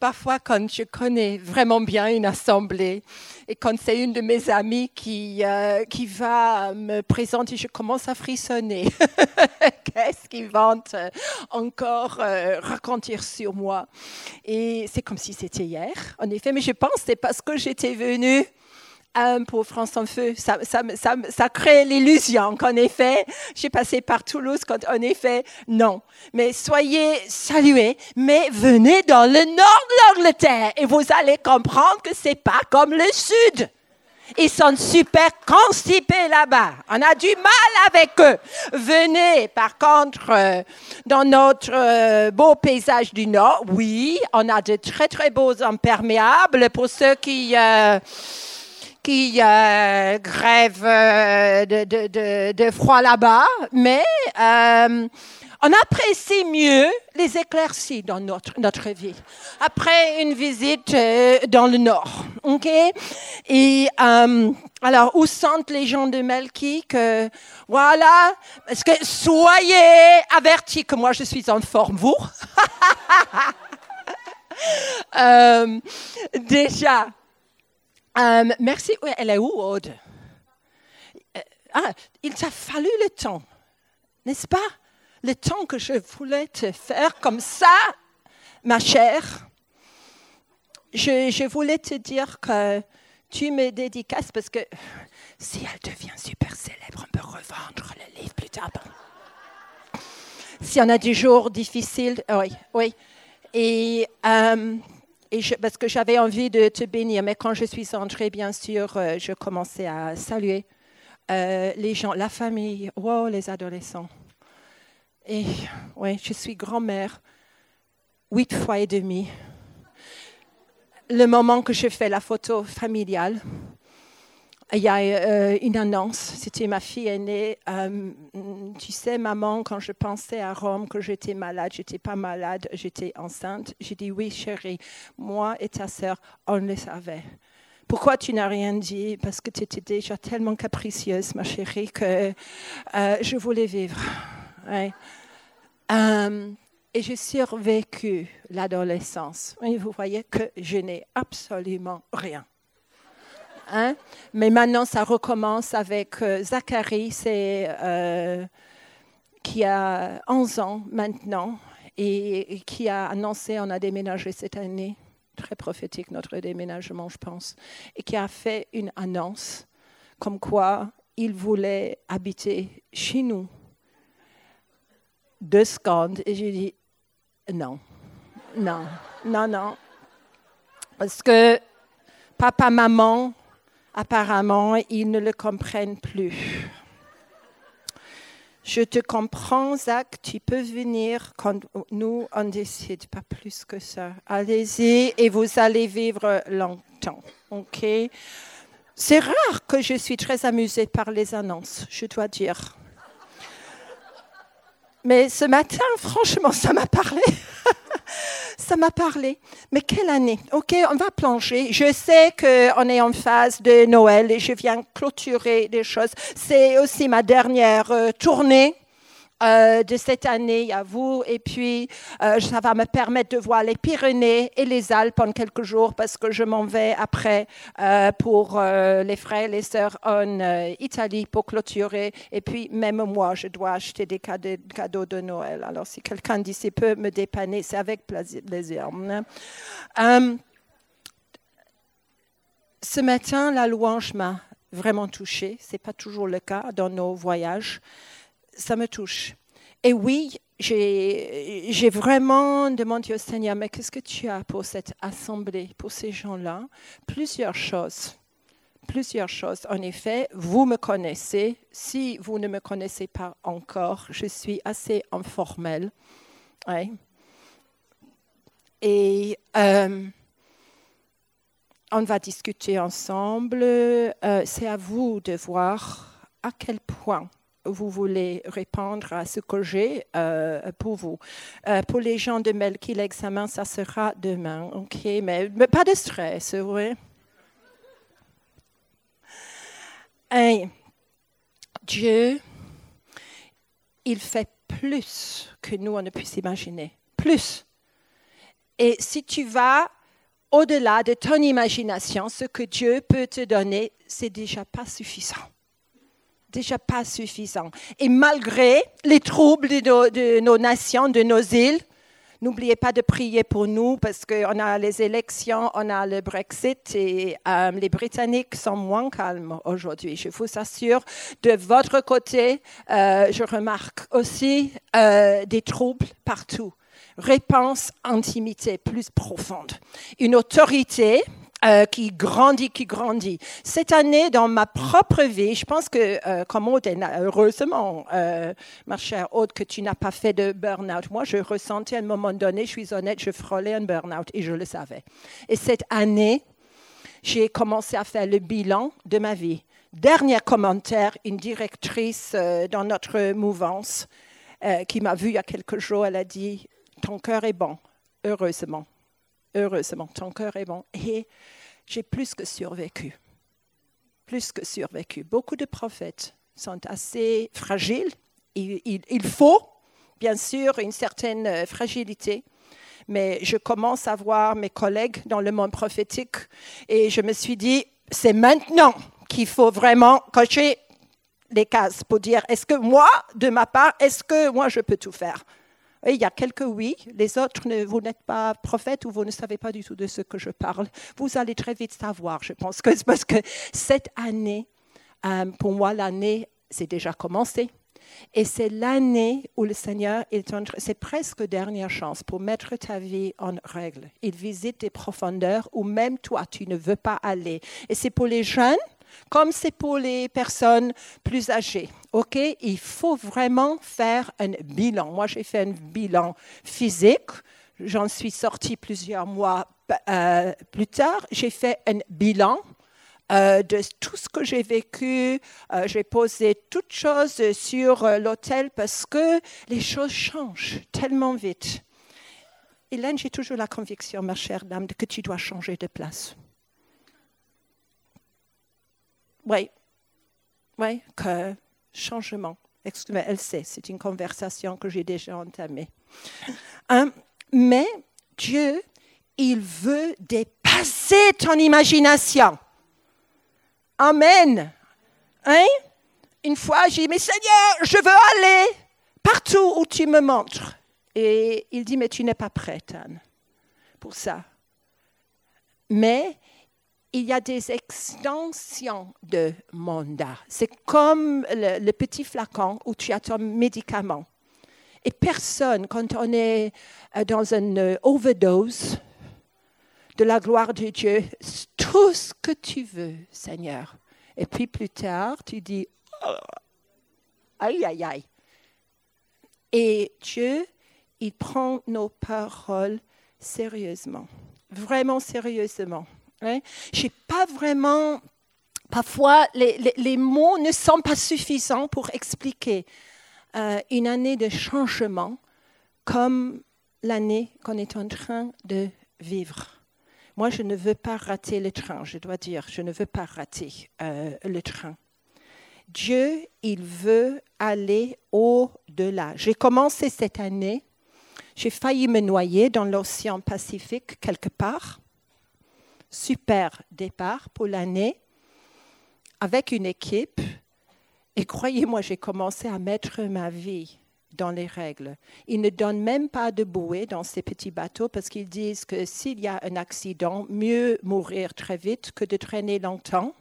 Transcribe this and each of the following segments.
Parfois, quand je connais vraiment bien une assemblée et quand c'est une de mes amies qui, euh, qui va me présenter, je commence à frissonner. Qu'est-ce qu'ils vont encore euh, raconter sur moi? Et c'est comme si c'était hier, en effet, mais je pense que c'est parce que j'étais venue pour France en Feu. Ça, ça, ça, ça crée l'illusion qu'en effet, j'ai passé par Toulouse, quand en effet, non. Mais soyez salués, mais venez dans le nord de l'Angleterre et vous allez comprendre que c'est pas comme le sud. Ils sont super constipés là-bas. On a du mal avec eux. Venez, par contre, euh, dans notre euh, beau paysage du Nord, oui, on a de très, très beaux imperméables pour ceux qui... Euh, qui euh, grève euh, de, de, de, froid là-bas, mais euh, on apprécie mieux les éclaircies dans notre, notre vie. Après une visite dans le nord, ok? Et alors, où sentent les gens de Melki que, voilà, parce que soyez avertis que moi je suis en forme, vous Déjà, euh, merci. elle est où, Aude? Euh, ah, Il t'a fallu le temps, n'est-ce pas? Le temps que je voulais te faire comme ça, ma chère. Je, voulais te dire que tu me dédicaces parce que si elle devient super célèbre, on peut revendre le livre plus tard. S'il y en a des jours difficiles, oui, oui. Et euh, parce que j'avais envie de te bénir, mais quand je suis entrée, bien sûr, euh, je commençais à saluer euh, les gens, la famille, wow, les adolescents. Et oui, je suis grand-mère, huit fois et demi. Le moment que je fais la photo familiale, il y a euh, une annonce, c'était ma fille aînée. Euh, tu sais, maman, quand je pensais à Rome, que j'étais malade, j'étais pas malade, j'étais enceinte. J'ai dit oui, chérie, moi et ta sœur, on le savait. Pourquoi tu n'as rien dit? Parce que tu étais déjà tellement capricieuse, ma chérie, que euh, je voulais vivre. et j'ai survécu l'adolescence. Vous voyez que je n'ai absolument rien. Mais maintenant, ça recommence avec euh, Zacharie, euh, qui a 11 ans maintenant et, qui a annoncé on a déménagé cette année. Très prophétique notre déménagement, je pense. Et qui a fait une annonce comme quoi il voulait habiter chez nous. Deux secondes. Et j'ai dit non, non, non, non. Parce que papa, maman, apparemment, ils ne le comprennent plus. Je te comprends, Zach, tu peux venir quand nous, on décide, pas plus que ça. Allez-y et vous allez vivre longtemps. OK? C'est rare que je suis très amusée par les annonces, je dois dire. Mais ce matin, franchement, ça m'a parlé. Ça m'a parlé. Mais quelle année? Ok, on va plonger. Je sais qu'on est en phase de Noël et je viens clôturer des choses. C'est aussi ma dernière euh, tournée euh, de cette année à vous. Et puis, euh, ça va me permettre de voir les Pyrénées et les Alpes en quelques jours parce que je m'en vais après euh, pour les frères et les sœurs en Italie pour clôturer. Et puis, même moi, je dois acheter des cadeaux de Noël. Alors, si quelqu'un d'ici peut me dépanner, c'est avec plaisir. ce matin, la louange m'a vraiment touchée. Ce n'est pas toujours le cas dans nos voyages ça me touche. Et oui, j'ai vraiment demandé au Seigneur, mais qu'est-ce que tu as pour cette assemblée, pour ces gens-là? Plusieurs choses. Plusieurs choses. En effet, vous me connaissez. Si vous ne me connaissez pas encore, je suis assez informelle. Et euh, on va discuter ensemble. Euh, c'est à vous de voir à quel point vous voulez répondre à ce que j'ai euh, pour vous. Euh, pour les gens de Melki, l'examen, ça sera demain, ok? Mais, pas de stress, oui. Dieu, il fait plus que nous, on ne puisse imaginer. plus. Et si tu vas au-delà de ton imagination, ce que Dieu peut te donner, c'est déjà pas suffisant. Déjà pas suffisant. Et malgré les troubles de nos, nations, de nos îles, N'oubliez pas de prier pour nous parce qu'on a les élections, on a le Brexit et euh, les Britanniques sont moins calmes aujourd'hui. Je vous assure, de votre côté, euh, je remarque aussi euh, des troubles partout réponse, intimité plus profonde. Une autorité euh, qui grandit, qui grandit. Cette année, dans ma propre vie, je pense que, euh, comme Aude, heureusement, euh, ma chère Aude, que tu n'as pas fait de burn-out. Moi, je ressentais à un moment donné, je suis honnête, je frôlais un burn-out et je le savais. Et cette année, j'ai commencé à faire le bilan de ma vie. Dernier commentaire, une directrice dans notre mouvance qui m'a vu il y a quelques jours, elle a dit ton cœur est bon, heureusement. Heureusement, ton cœur est bon. Et j'ai plus que survécu. Plus que survécu. Beaucoup de prophètes sont assez fragiles. Il, faut, bien sûr, une certaine euh, fragilité. Mais je commence à voir mes collègues dans le monde prophétique et je me suis dit, c'est maintenant qu'il faut vraiment cocher les cases pour dire, est-ce que moi, de ma part, est-ce que moi, je peux tout faire? Il y a quelques oui, les autres, vous n'êtes pas prophète ou vous ne savez pas du tout de ce que je parle. Vous allez très vite savoir, je pense, que parce que cette année, euh, pour moi, l'année, c'est déjà commencé. Et c'est l'année où le Seigneur c'est presque dernière chance pour mettre ta vie en règle. Il visite des profondeurs où même toi, tu ne veux pas aller. Et c'est pour les jeunes, comme c'est pour les personnes plus âgées. OK, il faut vraiment faire un bilan. Moi, j'ai fait un bilan physique. J'en suis sortie plusieurs mois euh, plus tard. J'ai fait un bilan euh, de tout ce que j'ai vécu. Euh, j'ai posé toutes choses sur l'hôtel parce que les choses changent tellement vite. Hélène, j'ai toujours la conviction, ma chère dame, que tu dois changer de place. Oui, oui, que changement. Excusez-moi, elle sait, c'est une conversation que j'ai déjà entamée. Hein, mais Dieu, il veut dépasser ton imagination. Amen. Hein? Une fois, j'ai dit, mais Seigneur, je veux aller partout où tu me montres. Et il dit, mais tu n'es pas prête, Anne, pour ça. Mais il y a des extensions de mandat. C'est comme le, petit flacon où tu as ton médicament. Et personne, quand on est euh, dans une euh, overdose de la gloire de Dieu, tout ce que tu veux, Seigneur. Et puis plus tard, tu dis, oh, aïe, aïe, aïe. Et Dieu, il prend nos paroles sérieusement, vraiment sérieusement. Hein? Je n'ai pas vraiment, parfois les, mots ne sont pas suffisants pour expliquer euh, une année de changement comme l'année qu'on est en train de vivre. Moi, je ne veux pas rater le train, je dois dire, je ne veux pas rater euh, le train. Dieu, il veut aller au-delà. J'ai commencé cette année, j'ai failli me noyer dans l'océan Pacifique quelque part super départ pour l'année avec une équipe. Et croyez-moi, j'ai commencé à mettre ma vie dans les règles. Ils ne donnent même pas de bouée dans ces petits bateaux parce qu'ils disent que s'il y a un accident, mieux mourir très vite que de traîner longtemps.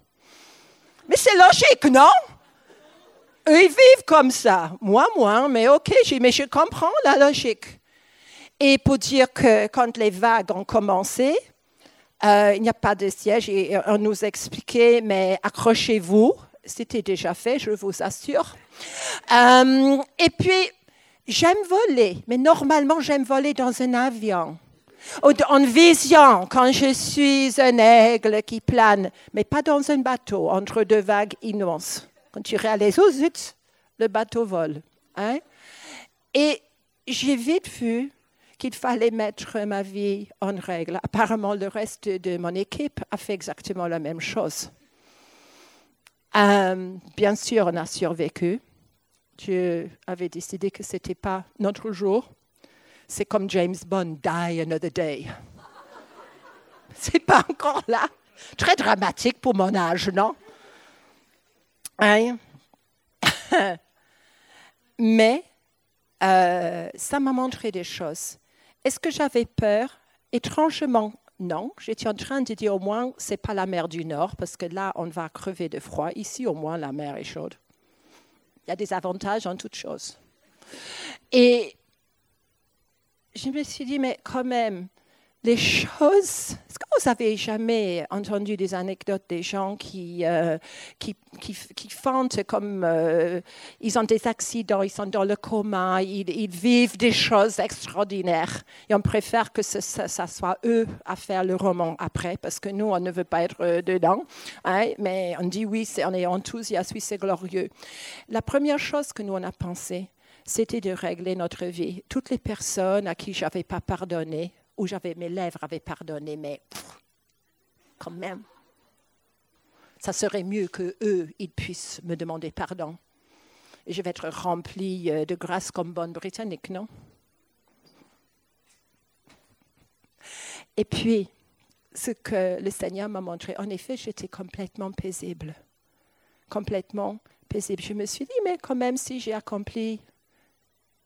Mais c'est logique, non? Ils vivent comme ça. Moi, moins, mais ok, mais je comprends la logique. Et pour dire que quand les vagues ont commencé, euh, il n'y a pas de siège et on nous expliquait, mais accrochez-vous. C'était déjà fait, je vous assure. Euh, et puis, j'aime voler, mais normalement, j'aime voler dans un avion. En vision, quand je suis un aigle qui plane, mais pas dans un bateau entre deux vagues immenses. Quand tu réalises, oh zut, le bateau vole. Hein? Et j'ai vite vu qu'il fallait mettre ma vie en règle. Apparemment, le reste de mon équipe a fait exactement la même chose. Euh, bien sûr, on a survécu. Dieu avait décidé que ce n'était pas notre jour. C'est comme James Bond, Die Another Day. C'est pas encore là. Très dramatique pour mon âge, non? Hein? Mais euh, ça m'a montré des choses. Est-ce que j'avais peur? Étrangement, non. J'étais en train de dire au moins, c'est pas la mer du Nord, parce que là, on va crever de froid. Ici, au moins, la mer est chaude. Il y a des avantages en toutes choses. Et je me suis dit, mais quand même, les choses. Est-ce que vous avez jamais entendu des anecdotes des gens qui, euh, qui, qui, font comme euh, ils ont des accidents, ils sont dans le coma, ils, vivent des choses extraordinaires et on préfère que ce, ça, soit eux à faire le roman après parce que nous, on ne veut pas être euh, dedans. Hein, mais on dit oui, on est enthousiaste, oui, c'est glorieux. La première chose que nous, on a pensé, c'était de régler notre vie. Toutes les personnes à qui je n'avais pas pardonné, où j'avais mes lèvres avaient pardonné, mais quand même, ça serait mieux que eux, ils puissent me demander pardon. Je vais être remplie euh, de grâce comme bonne britannique, non? Et puis, ce que le Seigneur m'a montré, en effet, j'étais complètement paisible. Complètement paisible. Je me suis dit, mais quand même, si j'ai accompli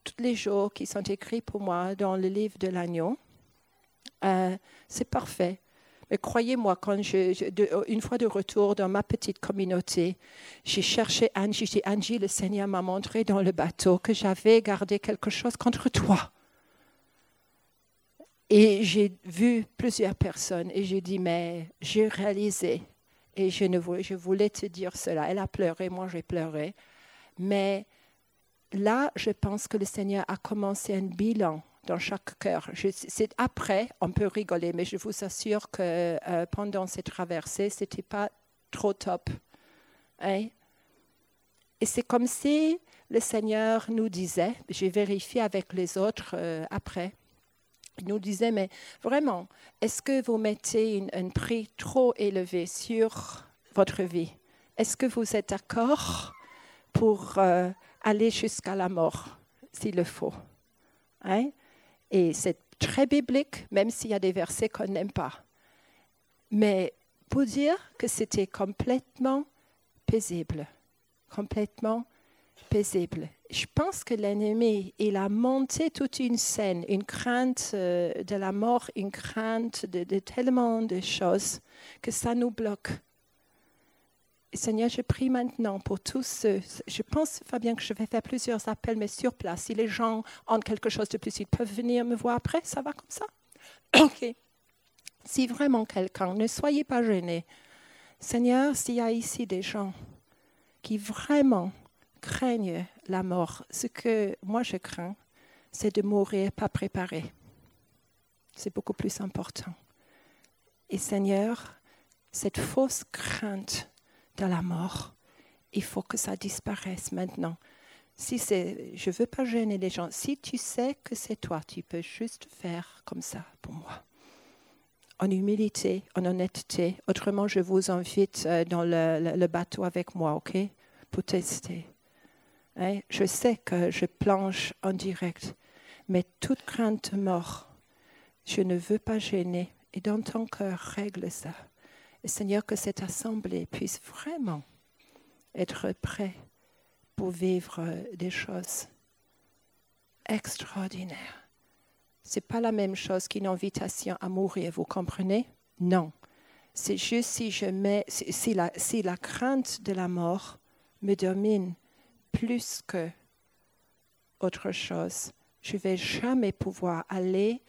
tous les jours qui sont écrits pour moi dans le livre de l'agneau, euh, c'est parfait. Mais croyez-moi, quand je, une fois de retour dans ma petite communauté, j'ai cherché Angie. J'ai dit, Angie, le Seigneur m'a montré dans le bateau que j'avais gardé quelque chose contre toi. Et j'ai vu plusieurs personnes et j'ai dit, mais j'ai réalisé. Et je, ne je voulais te dire cela. Elle a pleuré, moi j'ai pleuré. Mais là, je pense que le Seigneur a commencé un bilan dans chaque cœur. C'est après, on peut rigoler, mais je vous assure que euh, pendant cette traversée, c'était pas trop top. Hein? Et c'est comme si le Seigneur nous disait, j'ai vérifié avec les autres euh, après, il nous disait, mais vraiment, est-ce que vous mettez un prix trop élevé sur votre vie? Est-ce que vous êtes d'accord pour euh, aller jusqu'à la mort, s'il le faut hein? Et c'est très biblique, même s'il y a des versets qu'on n'aime pas. Mais pour dire que c'était complètement paisible, complètement paisible. Je pense que l'ennemi, il a monté toute une scène, une crainte euh, de la mort, une crainte de, de tellement de choses que ça nous bloque. Seigneur, je prie maintenant pour tous ceux. Je pense, Fabien, que je vais faire plusieurs appels, mais sur place. Si les gens ont quelque chose de plus, ils peuvent venir me voir après. Ça va comme ça? OK. Si vraiment quelqu'un, ne soyez pas gênés. Seigneur, s'il y a ici des gens qui vraiment craignent la mort, ce que moi je crains, c'est de mourir pas préparé. C'est beaucoup plus important. Et Seigneur, cette fausse crainte de la mort. Il faut que ça disparaisse maintenant. Si c'est, je veux pas gêner les gens. Si tu sais que c'est toi, tu peux juste faire comme ça pour moi. En humilité, en honnêteté. Autrement, je vous invite euh, dans le, bateau avec moi, ok, pour tester. Hein? Je sais que je planche en direct, mais toute crainte de mort, je ne veux pas gêner. Et dans ton cœur, règle ça. Seigneur, que cette assemblée puisse vraiment être prêt pour vivre des choses extraordinaires. Ce n'est pas la même chose qu'une invitation à mourir, vous comprenez? Non. C'est juste si, je mets, si, la, si la crainte de la mort me domine plus que autre chose, je ne vais jamais pouvoir aller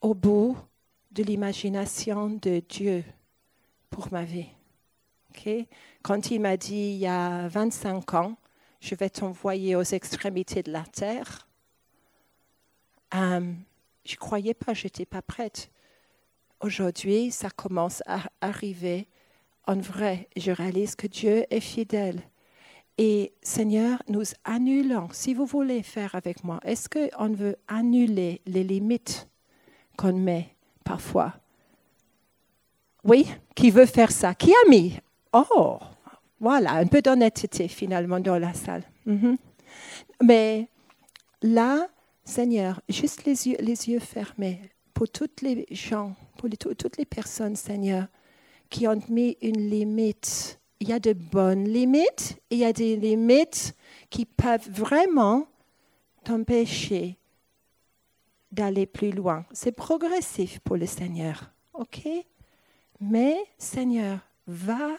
au bout de l'imagination de Dieu pour ma vie. Quand il m'a dit il y a 25 ans, je vais t'envoyer aux extrémités de la terre, euh, je ne croyais pas, je n'étais pas prête. Aujourd'hui, ça commence à arriver en vrai. Je réalise que Dieu est fidèle. Et Seigneur, nous annulons, si vous voulez faire avec moi, est-ce qu'on veut annuler les limites qu'on met parfois. Oui, qui veut faire ça Qui a mis? Oh, voilà, un peu d'honnêteté finalement dans la salle. Mhm. Mais là, Seigneur, juste les yeux, les yeux fermés, pour toutes les gens, pour toutes les personnes, Seigneur, qui ont mis une limite. Il y a de bonnes limites, il y a des limites qui peuvent vraiment t'empêcher d'aller plus loin. C'est progressif pour le Seigneur, ok? Mais Seigneur, va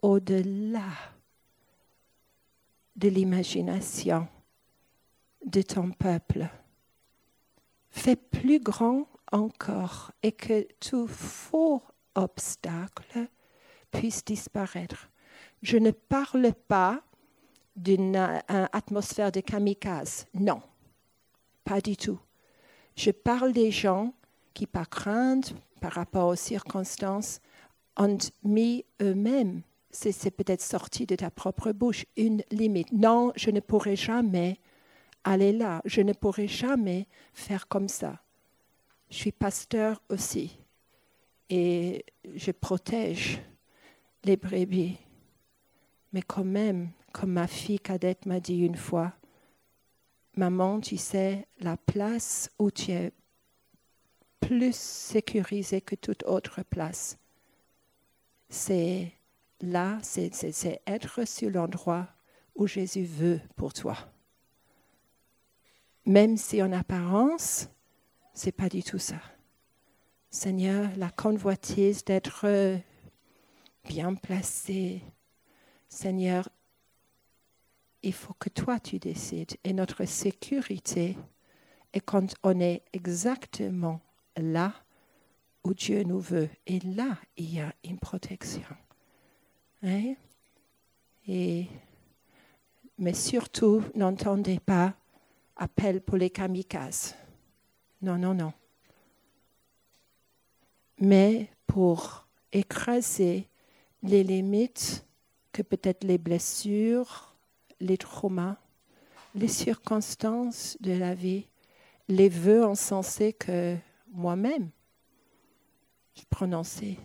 au-delà de l'imagination de ton peuple. Fais plus grand encore et que tout faux obstacle puisse disparaître. Je ne parle pas d'une atmosphère de kamikaze. Non, pas du tout. Je parle des gens qui, par crainte, par rapport aux circonstances, ont mis eux-mêmes, c'est peut-être sorti de ta propre bouche, une limite. Non, je ne pourrai jamais aller là, je ne pourrai jamais faire comme ça. Je suis pasteur aussi et je protège les brebis. Mais quand même, comme ma fille cadette m'a dit une fois, maman, tu sais, la place où tu es plus sécurisée que toute autre place, c'est là, c'est être sur l'endroit où Jésus veut pour toi. Même si en apparence, c'est pas du tout ça. Seigneur, la convoitise d'être bien placé. Seigneur, il faut que toi tu décides. Et notre sécurité est quand on est exactement là où Dieu nous veut. Et là, il y a une protection. Hein? Et, mais surtout, n'entendez pas appel pour les kamikazes. Non, non, non. Mais pour écraser les limites que peut-être les blessures, les traumas, les circonstances de la vie, les vœux insensés que moi-même je prononçais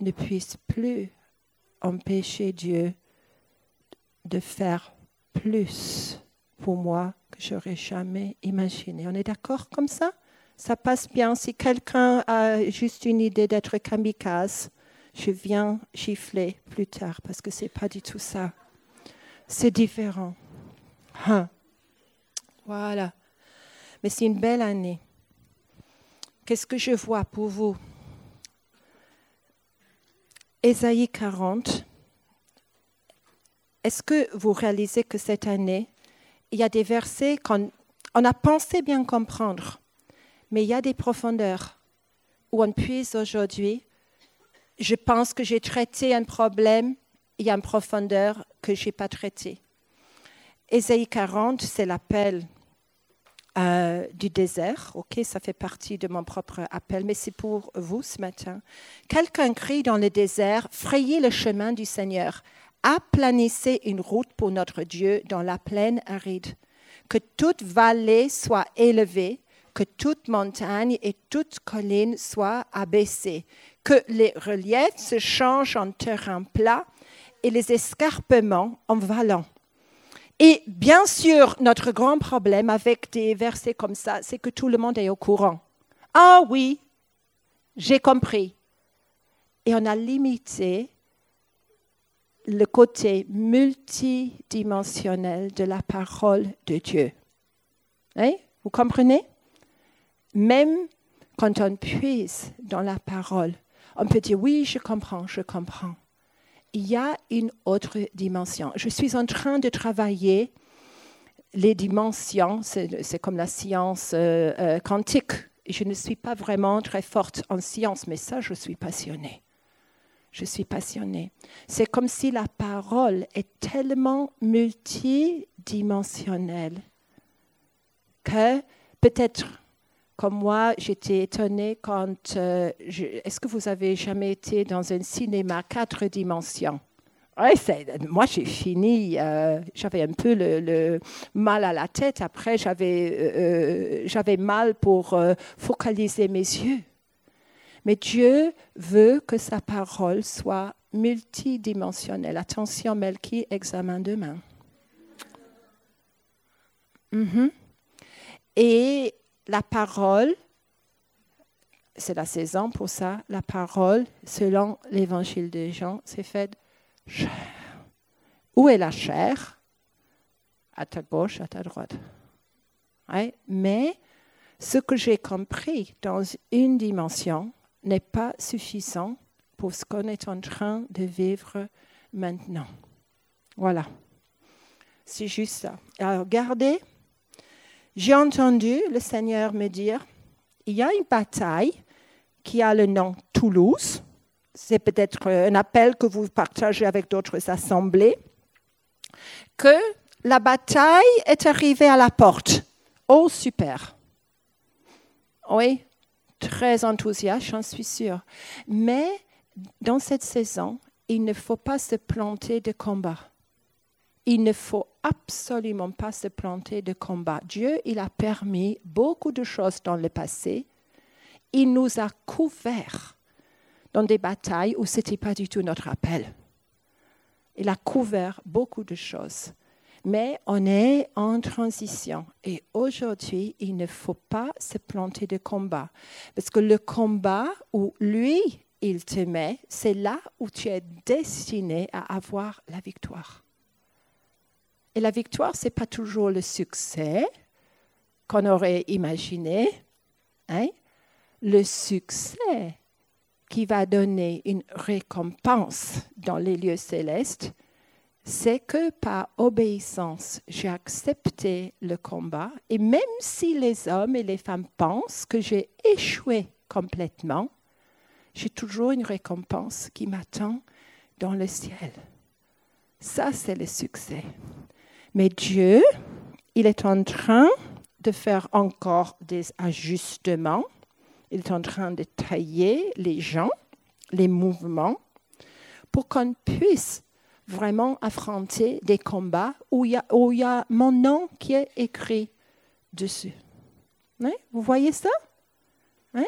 ne puissent plus empêcher Dieu de faire plus pour moi que j'aurais jamais imaginé. On est d'accord comme ça? Ça passe bien. Si quelqu'un a juste une idée d'être kamikaze, je viens gifler plus tard parce que ce n'est pas du tout ça. C'est différent. Hein. Voilà. Mais c'est une belle année. Qu'est-ce que je vois pour vous? Ésaïe 40. Est-ce que vous réalisez que cette année, il y a des versets qu'on on a pensé bien comprendre, mais il y a des profondeurs où on puise aujourd'hui. Je pense que j'ai traité un problème, il y a une profondeur que je n'ai pas traitée. Ésaïe 40, c'est l'appel euh, du désert. Ok, ça fait partie de mon propre appel, mais c'est pour vous ce matin. Quelqu'un crie dans le désert Frayez le chemin du Seigneur, aplanissez une route pour notre Dieu dans la plaine aride. Que toute vallée soit élevée, que toute montagne et toute colline soient abaissées, que les reliefs se changent en terrain plat et les escarpements en vallons. Et bien sûr, notre grand problème avec des versets comme ça, c'est que tout le monde est au courant. Ah oui, j'ai compris. Et on a limité le côté multidimensionnel de la parole de Dieu. Hein? Vous comprenez? Même quand on puise dans la parole, on peut dire oui, je comprends, je comprends. Il y a une autre dimension. Je suis en train de travailler les dimensions, c'est comme la science euh, euh, quantique. Je ne suis pas vraiment très forte en science, mais ça, je suis passionnée je suis passionnée. C'est comme si la parole est tellement multidimensionnelle que peut-être comme moi, j'étais étonnée quand... Euh, est-ce que vous avez jamais été dans un cinéma quatre dimensions? Moi, j'ai fini, euh, j'avais un peu le, mal à la tête. Après, j'avais euh, j'avais mal pour focaliser mes yeux. Mais Dieu veut que sa parole soit multidimensionnelle. Attention, Melki, examen demain. Mhm. Et la parole, c'est la saison pour ça, la parole, selon l'évangile de Jean, c'est fait chair. Où est la chair? À ta gauche, à ta droite. Mais ce que j'ai compris dans une dimension n'est pas suffisant pour ce qu'on est en train de vivre maintenant. Voilà. C'est juste ça. Alors, regardez, j'ai entendu le Seigneur me dire, il y a une bataille qui a le nom Toulouse. C'est peut-être un appel que vous partagez avec d'autres assemblées. Que la bataille est arrivée à la porte. Oh, super. Oui, très enthousiaste, j'en suis sûre. Mais dans cette saison, il ne faut pas se planter de combat. Il ne faut absolument pas se planter de combat. Dieu, il a permis beaucoup de choses dans le passé. Il nous a couverts dans des batailles où ce n'était pas du tout notre appel. Il a couvert beaucoup de choses. Mais on est en transition et aujourd'hui, il ne faut pas se planter de combat. Parce que le combat où lui, il te met, c'est là où tu es destiné à avoir la victoire. Et la victoire, ce n'est pas toujours le succès qu'on aurait imaginé. Hein? Le succès qui va donner une récompense dans les lieux célestes, c'est que par obéissance, j'ai accepté le combat. Et même si les hommes et les femmes pensent que j'ai échoué complètement, j'ai toujours une récompense qui m'attend dans le ciel. Ça, c'est le succès. Mais Dieu, il est en train de faire encore des ajustements. Il est en train de tailler les gens, les mouvements, pour qu'on puisse vraiment affronter des combats où il y a, mon nom qui est écrit dessus. Hein? Vous voyez ça? Hein?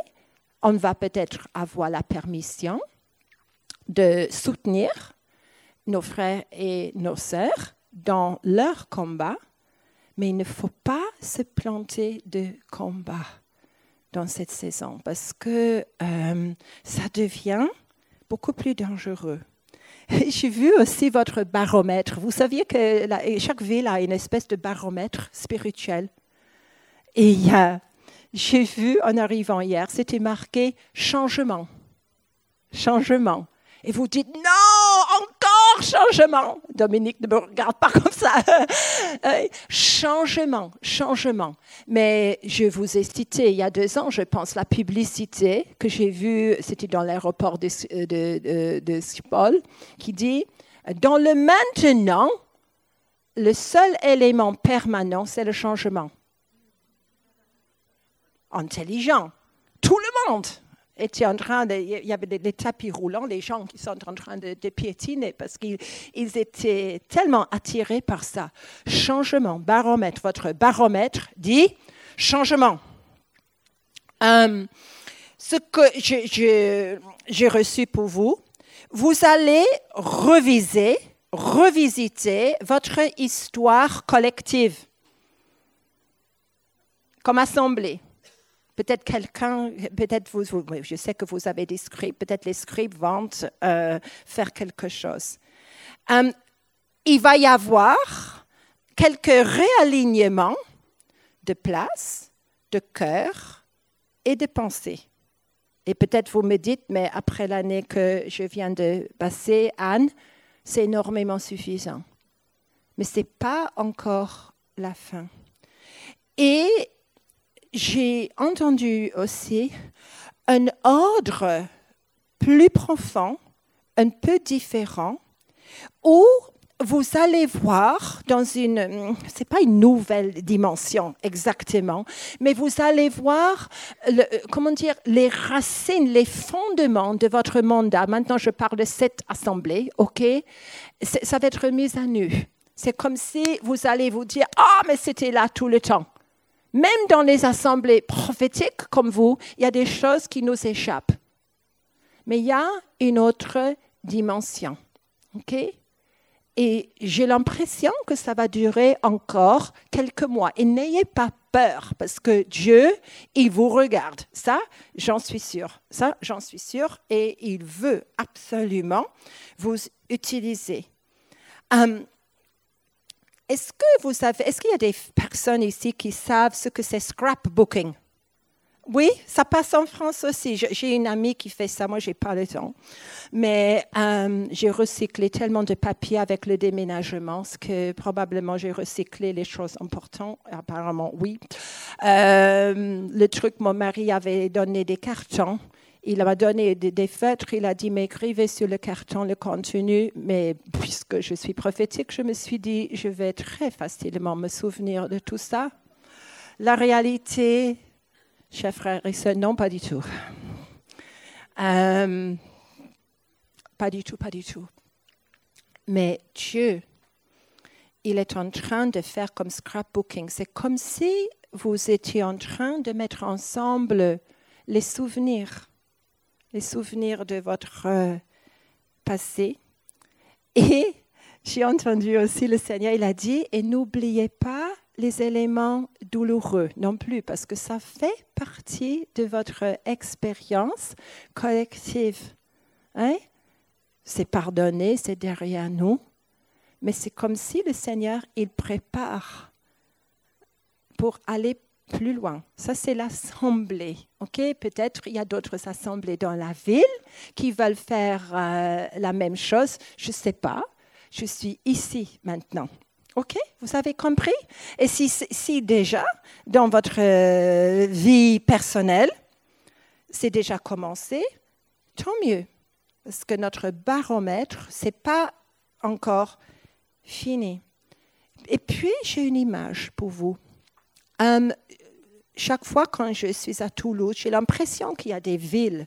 On va peut-être avoir la permission de soutenir nos frères et nos sœurs dans leur combat, mais il ne faut pas se planter de combat dans cette saison parce que euh, ça devient beaucoup plus dangereux. J'ai vu aussi votre baromètre. Vous saviez que chaque ville a une espèce de baromètre spirituel. Et j'ai vu en arrivant hier, c'était marqué changement. Changement. Et vous dites non, changement. Dominique ne me regarde pas comme ça. Euh, changement, changement. Mais je vous ai cité il y a deux ans, je pense, la publicité que j'ai vue, c'était dans l'aéroport de, de, de, qui dit Dans le maintenant, le seul élément permanent, c'est le changement. Intelligent. Tout le monde était en train il y avait des, tapis roulants, les gens qui sont en train de, piétiner parce qu'ils étaient tellement attirés par ça. Changement, baromètre. Votre baromètre dit changement. Euh, ce que j'ai reçu pour vous, vous allez reviser, revisiter votre histoire collective comme assemblée. Peut-être quelqu'un, peut-être vous, je sais que vous avez des scripts, peut-être les scripts vont euh, faire quelque chose. Euh, il va y avoir quelques réalignements de place, de cœur et de pensée. Et peut-être vous me dites, mais après l'année que je viens de passer, Anne, c'est énormément suffisant. Mais ce n'est pas encore la fin. Et j'ai entendu aussi un ordre plus profond, un peu différent, où vous allez voir dans une, c'est pas une nouvelle dimension exactement, mais vous allez voir, comment dire, les racines, les fondements de votre mandat. Maintenant, je parle de cette assemblée, ok? Ça va être mis à nu. C'est comme si vous allez vous dire, ah, mais c'était là tout le temps. Même dans les assemblées prophétiques comme vous, il y a des choses qui nous échappent. Mais il y a une autre dimension. OK? Et j'ai l'impression que ça va durer encore quelques mois. Et n'ayez pas peur parce que Dieu, il vous regarde. Ça, j'en suis sûre. Ça, j'en suis sûre. Et il veut absolument vous utiliser. Hum, est-ce que vous savez, est-ce qu'il y a des personnes ici qui savent ce que c'est scrapbooking? Oui, ça passe en France aussi. J'ai une amie qui fait ça, moi j'ai pas le temps. Mais euh, j'ai recyclé tellement de papier avec le déménagement que probablement j'ai recyclé les choses importantes. Apparemment, oui. Euh, le truc, mon mari avait donné des cartons. Il m'a donné des, feutres, il a dit, mais écrivez sur le carton le contenu. Mais puisque je suis prophétique, je me suis dit, je vais très facilement me souvenir de tout ça. La réalité, Chers frères et sœurs, non, pas du tout. Euh, pas du tout, pas du tout. Mais Dieu, il est en train de faire comme scrapbooking. C'est comme si vous étiez en train de mettre ensemble les souvenirs, les souvenirs de votre euh, passé. Et j'ai entendu aussi le Seigneur, il a dit, et n'oubliez pas les éléments douloureux non plus, parce que ça fait partie de votre expérience collective. Hein? C'est pardonné, c'est derrière nous, mais c'est comme si le Seigneur, il prépare pour aller plus loin. Ça, c'est l'assemblée. ok? Peut-être il y a d'autres assemblées dans la ville qui veulent faire euh, la même chose. Je ne sais pas. Je suis ici maintenant. OK? Vous avez compris? Et si, déjà, dans votre euh, vie personnelle, c'est déjà commencé, tant mieux. Parce que notre baromètre, ce n'est pas encore fini. Et puis, j'ai une image pour vous. Hum, chaque fois quand je suis à Toulouse, j'ai l'impression qu'il y a des villes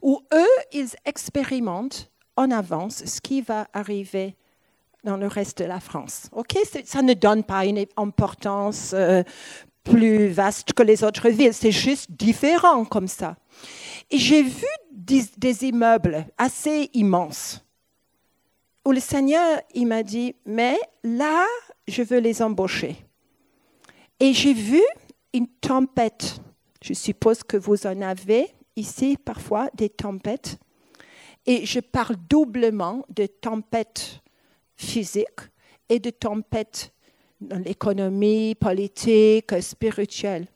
où eux, ils expérimentent en avance ce qui va arriver dans le reste de la France. Ok, ça ne donne pas une importance euh, plus vaste que les autres villes, c'est juste différent comme ça. Et j'ai vu des, immeubles assez immenses où le Seigneur il m'a dit mais là je veux les embaucher. Et j'ai vu une tempête. Je suppose que vous en avez ici parfois des tempêtes. Et je parle doublement de tempêtes physique et de tempêtes dans l'économie, politique, spirituelle.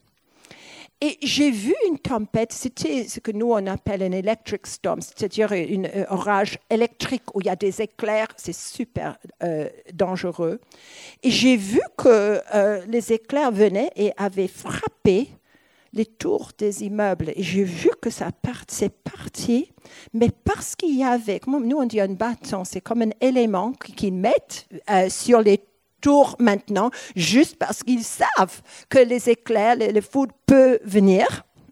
Et j'ai vu une tempête, c'était ce que nous on appelle un electric storm, c'est-à-dire un euh, orage électrique où il y a des éclairs, c'est super euh, dangereux. Et j'ai vu que euh, les éclairs venaient et avaient frappé les tours des immeubles. Et j'ai vu que ça c'est parti, mais parce qu'il y avait, nous on dit un bâton, c'est comme un élément qu'ils mettent sur les tours maintenant, juste parce qu'ils savent que les éclairs, le, foudre peut venir,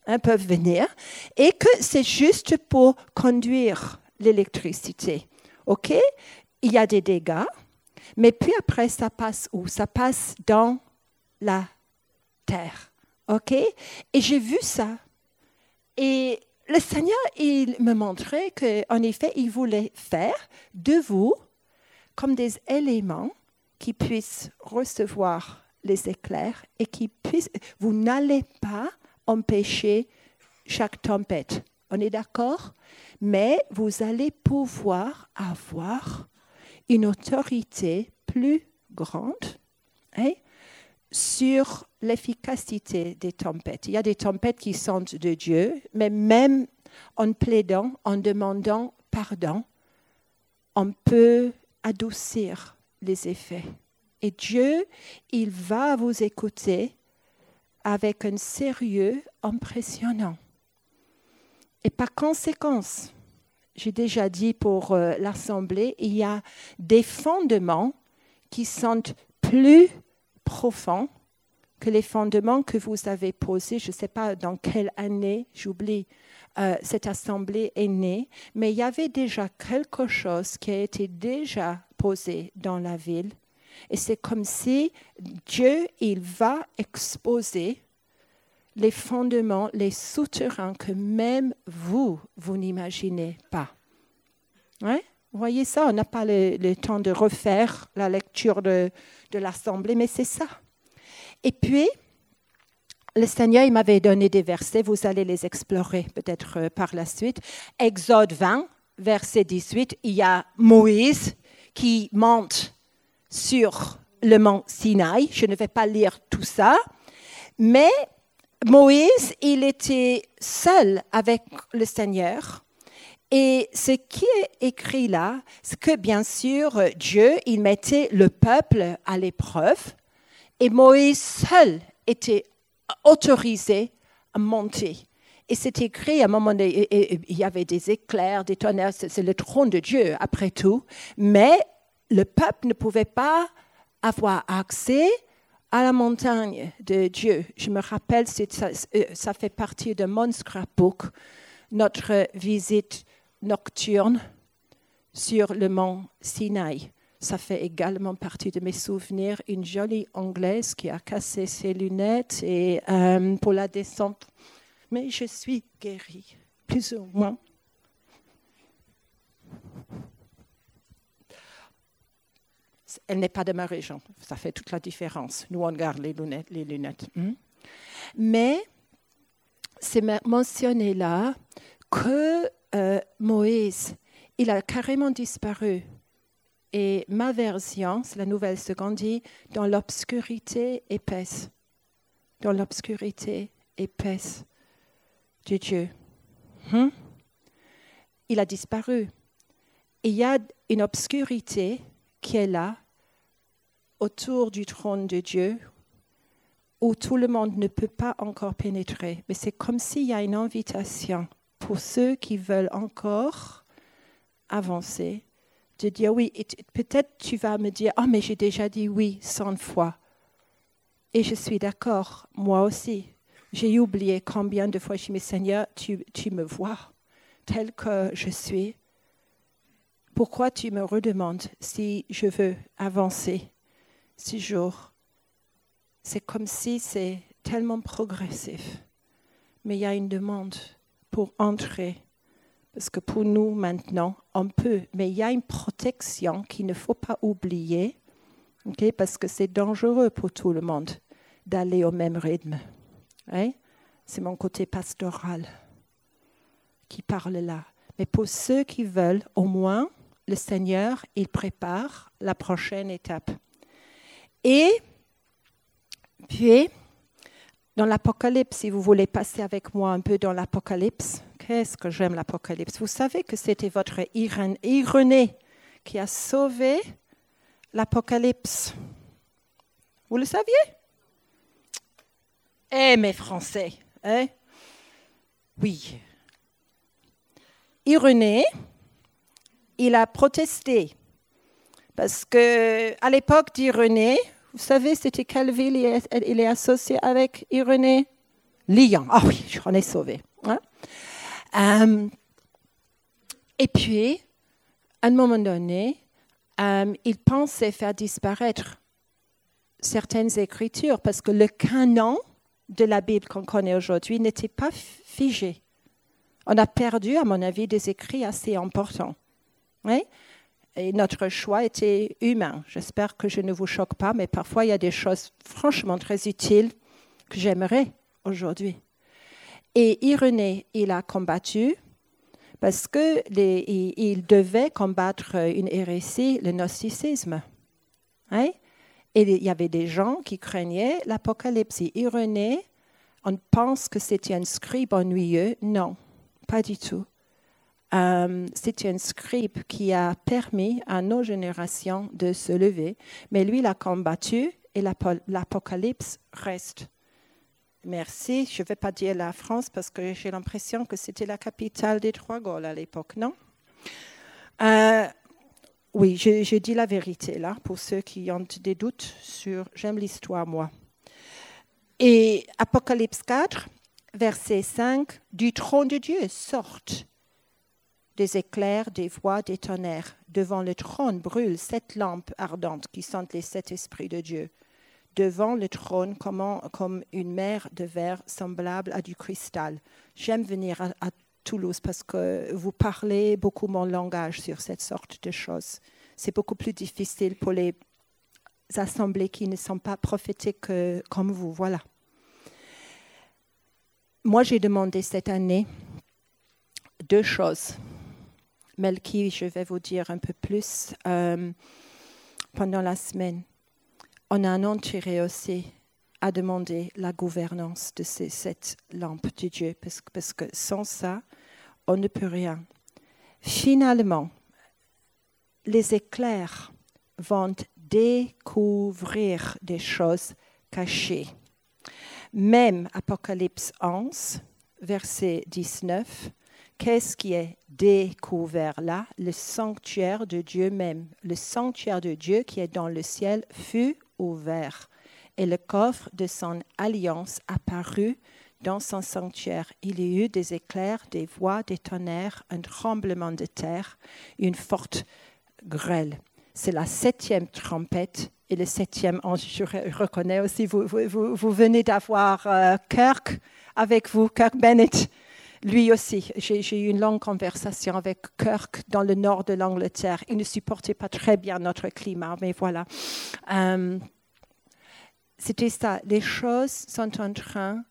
hein, peuvent venir, et que c'est juste pour conduire l'électricité. OK? Il y a des dégâts, mais puis après, ça passe où? Ça passe dans la terre. OK? Et j'ai vu ça. Et le Seigneur, il me montrait qu'en effet, il voulait faire de vous comme des éléments qui puissent recevoir les éclairs et qui puissent. Vous n'allez pas empêcher chaque tempête. On est d'accord? Mais vous allez pouvoir avoir une autorité plus grande hein, sur l'efficacité des tempêtes. Il y a des tempêtes qui sont de Dieu, mais même en plaidant, en demandant pardon, on peut adoucir les effets. Et Dieu, il va vous écouter avec un sérieux impressionnant. Et par conséquence, j'ai déjà dit pour euh, l'Assemblée, il y a des fondements qui sont plus profonds que les fondements que vous avez posés, je ne sais pas dans quelle année, j'oublie, euh, cette assemblée est née, mais il y avait déjà quelque chose qui a été déjà dans la ville. Et c'est comme si Dieu, il va exposer les fondements, les souterrains que même vous, vous n'imaginez pas. Vous voyez ça, on n'a pas le, temps de refaire la lecture de, de l'Assemblée, mais c'est ça. Et puis, le Seigneur il m'avait donné des versets, vous allez les explorer peut-être euh, par la suite. Exode 20, verset 18, il y a Moïse qui monte sur le mont Sinaï. Je ne vais pas lire tout ça, mais Moïse, il était seul avec le Seigneur. Et ce qui est écrit là, c'est que bien sûr, Dieu, il mettait le peuple à l'épreuve et Moïse seul était autorisé à monter. Et c'est écrit à un moment donné, il y avait des éclairs, des tonnerres, c'est le trône de Dieu après tout, mais le peuple ne pouvait pas avoir accès à la montagne de Dieu. Je me rappelle, ça, euh, ça fait partie de mon scrapbook, notre visite nocturne sur le mont Sinaï. Ça fait également partie de mes souvenirs. Une jolie Anglaise qui a cassé ses lunettes et euh, pour la descente. Mais je suis guérie, plus ou moins. Elle n'est pas de ma région. Ça fait toute la différence. Nous, on garde les lunettes. Hmm? Mais c'est mentionné là que euh, Moïse, il a carrément disparu et ma version, c'est la nouvelle seconde, dit dans l'obscurité épaisse. Dans l'obscurité épaisse de Dieu. Hmm? Il a disparu. il y a une obscurité qui est là, autour du trône de Dieu, où tout le monde ne peut pas encore pénétrer. Mais c'est comme s'il y a une invitation pour ceux qui veulent encore avancer de dire oui. Peut-être tu vas me dire, oh mais j'ai déjà dit oui cent fois. Et je suis d'accord, moi aussi. J'ai oublié combien de fois je me Seigneur, tu, me vois tel que je suis. Pourquoi tu me redemandes si je veux avancer ce jour C'est comme si c'est tellement progressif. Mais il y a une demande pour entrer parce que pour nous maintenant, on peut, mais il y a une protection qu'il ne faut pas oublier, parce que c'est dangereux pour tout le monde d'aller au même rythme. Hein? C'est mon côté pastoral qui parle là. Mais pour ceux qui veulent, au moins, le Seigneur, il prépare la prochaine étape. Et puis, dans l'Apocalypse, si vous voulez passer avec moi un peu dans l'Apocalypse, qu'est-ce que j'aime l'Apocalypse? Vous savez que c'était votre Irénée qui a sauvé l'Apocalypse. Vous le saviez? Eh, mes Français, hein? Oui. Irénée, il a protesté parce que à l'époque d'Irénée, vous savez, c'était quelle ville il est, associé avec Irénée Lyon. Ah oui, j'en ai sauvé. Hein? Euh, et puis, à un moment donné, euh, il pensait faire disparaître certaines écritures parce que le canon de la Bible qu'on connaît aujourd'hui n'était pas figé. On a perdu, à mon avis, des écrits assez importants. Oui? Et notre choix était humain. J'espère que je ne vous choque pas, mais parfois il y a des choses franchement très utiles que j'aimerais aujourd'hui. Et Irénée, il a combattu parce qu'il devait combattre une hérésie, le gnosticisme. Hein? Et il y avait des gens qui craignaient l'apocalypse. Irénée, on pense que c'était un scribe ennuyeux. Non, pas du tout. Euh, c'était un scribe qui a permis à nos générations de se lever, mais lui l'a combattu et l'apocalypse reste. Merci. Je ne vais pas dire la France parce que j'ai l'impression que c'était la capitale des Trois Gaules à l'époque, non? Euh, Oui, je, dis la vérité là pour ceux qui ont des doutes sur. J'aime l'histoire, moi. Et Apocalypse 4, verset 5 Du trône de Dieu sortent des éclairs, des voix, des tonnerres. Devant le trône brûlent sept lampes ardentes qui sont les sept esprits de Dieu devant le trône comme, une mer de verre semblable à du cristal. J'aime venir à, Toulouse parce que vous parlez beaucoup mon langage sur cette sorte de choses. C'est beaucoup plus difficile pour les assemblées qui ne sont pas prophétiques comme vous. Voilà. moi, j'ai demandé cette année deux choses. Melky, je vais vous dire un peu plus euh, pendant la semaine. On a un entouré aussi à demander la gouvernance de cette lampe de Dieu, parce, que sans ça, on ne peut rien. Finalement, les éclairs vont découvrir des choses cachées. Même Apocalypse 11, verset 19, qu'est-ce qui est découvert là? Le sanctuaire de Dieu même. Le sanctuaire de Dieu qui est dans le ciel fut ouvert et le coffre de son alliance apparut dans son sanctuaire. Il y eut des éclairs, des voix, des tonnerres, un tremblement de terre, une forte grêle. C'est la septième trompette et le septième. Je reconnais aussi, vous, vous, venez d'avoir euh, Kirk avec vous, Kirk Bennett. Lui aussi, j'ai eu une longue conversation avec Kirk dans le nord de l'Angleterre. Il ne supportait pas très bien notre climat, mais voilà. Euh, c'était ça. Les choses sont en train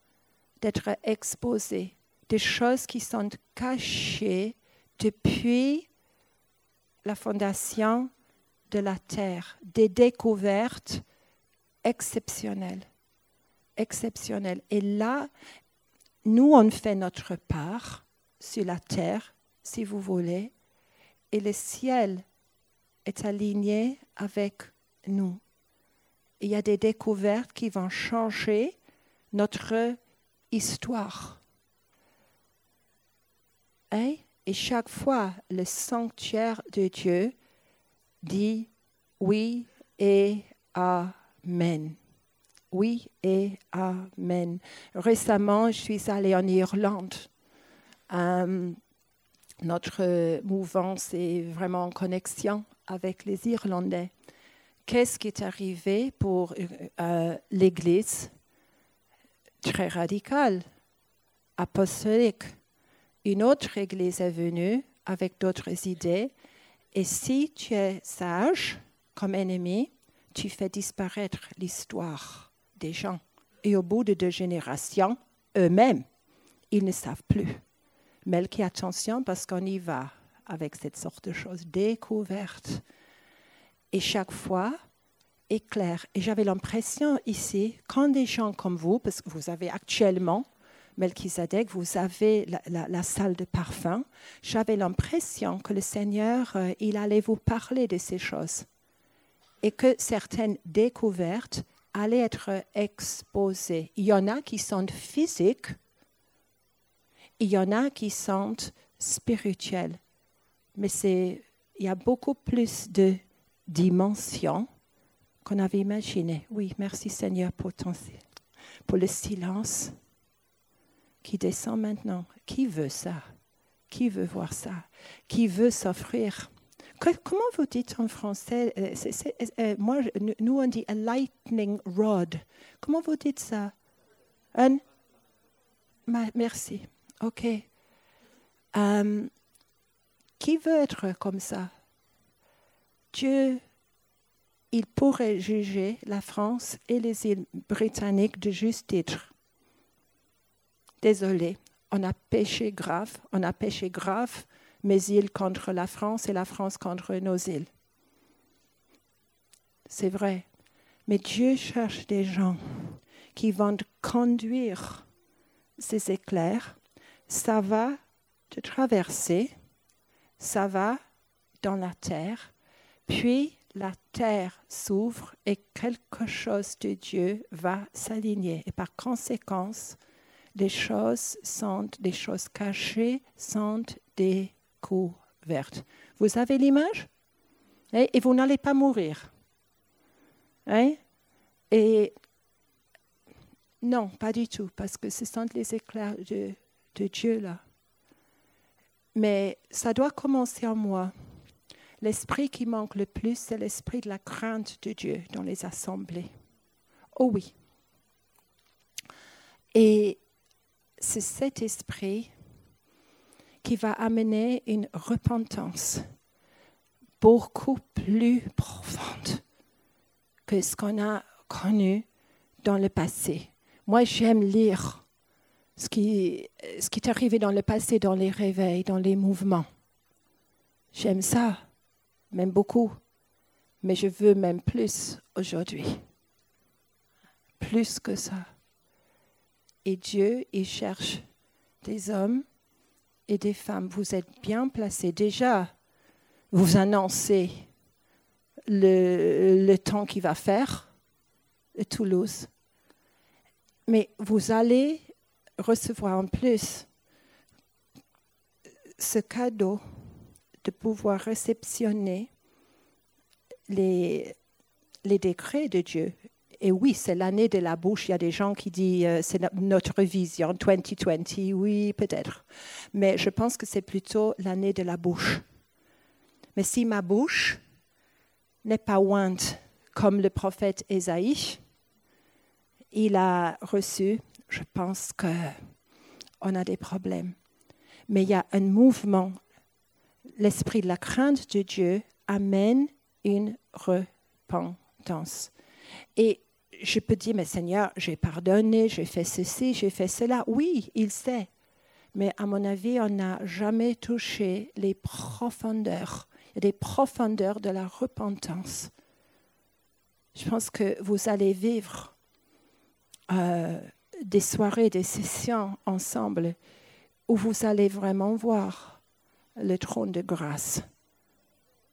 d'être exposées. Des choses qui sont cachées depuis la fondation de la terre, des découvertes exceptionnelles. Exceptionnelles. Et là, nous, on fait notre part sur la terre, si vous voulez, et le ciel est aligné avec nous. Il y a des découvertes qui vont changer notre histoire. Et chaque fois, le sanctuaire de Dieu dit oui et Amen. Oui et Amen. Récemment, je suis allée en Irlande. Euh, notre mouvance est vraiment en connexion avec les Irlandais. Qu'est-ce qui est arrivé pour euh, l'Église Très radicale, apostolique. Une autre Église est venue avec d'autres idées et si tu es sage comme ennemi, tu fais disparaître l'histoire des gens. Et au bout de deux générations, eux-mêmes, ils ne savent plus. Mais qui attention parce qu'on y va avec cette sorte de choses découvertes. Et chaque fois, éclair. Et j'avais l'impression ici, quand des gens comme vous, parce que vous avez actuellement Melchizedek, vous avez la, salle de parfum. J'avais l'impression que le Seigneur, euh, il allait vous parler de ces choses et que certaines découvertes allaient être exposées. Il y en a qui sont physiques, il y en a qui sont spirituelles, mais c'est, il y a beaucoup plus de dimensions qu'on avait imaginé. Oui, merci Seigneur pour, pour le silence qui descend maintenant. Qui veut ça? Qui veut voir ça? Qui veut s'offrir? Comment vous dites en français? Euh, euh, Moi, nous on dit a lightning rod. Comment vous dites ça? Un? Merci. Ok. Euh, qui veut être comme ça? Dieu, il pourrait juger la France et les îles britanniques de juste titre désolé, on a péché grave, on a péché grave, mes îles contre la France et la France contre nos îles. C'est vrai. Mais Dieu cherche des gens qui vont conduire ces éclairs. Ça va te traverser, ça va dans la terre, puis la terre s'ouvre et quelque chose de Dieu va s'aligner. Et par conséquence, les choses sont, des choses cachées sont découvertes. Vous avez l'image? Hein? Et vous n'allez pas mourir. Hein? Et non, pas du tout, parce que ce sont les éclairs de Dieu là. Mais ça doit commencer en moi. L'esprit qui manque le plus, c'est l'esprit de la crainte de Dieu dans les assemblées. Oh oui. Et c'est cet esprit qui va amener une repentance beaucoup plus profonde que ce qu'on a connu dans le passé. Moi, j'aime lire ce qui, ce est arrivé dans le passé, dans les réveils, dans les mouvements. J'aime ça, même beaucoup, mais je veux même plus aujourd'hui. Plus que ça. Et Dieu, il cherche des hommes et des femmes. Vous êtes bien placés. Déjà, vous annoncez le, temps qu'il va faire de Toulouse. Mais vous allez recevoir en plus ce cadeau de pouvoir réceptionner les, les décrets de Dieu. Et oui, c'est l'année de la bouche. Il y a des gens qui disent euh, c'est notre vision 2020. Oui, peut-être. Mais je pense que c'est plutôt l'année de la bouche. Mais si ma bouche n'est pas ointe comme le prophète Ésaïe, il a reçu, je pense qu'on a des problèmes. Mais il y a un mouvement. L'esprit de la crainte de Dieu amène une repentance. Et je peux dire, mais Seigneur, j'ai pardonné, j'ai fait ceci, j'ai fait cela. Oui, il sait. Mais à mon avis, on n'a jamais touché les profondeurs, les profondeurs de la repentance. Je pense que vous allez vivre euh, des soirées, des sessions ensemble où vous allez vraiment voir le trône de grâce.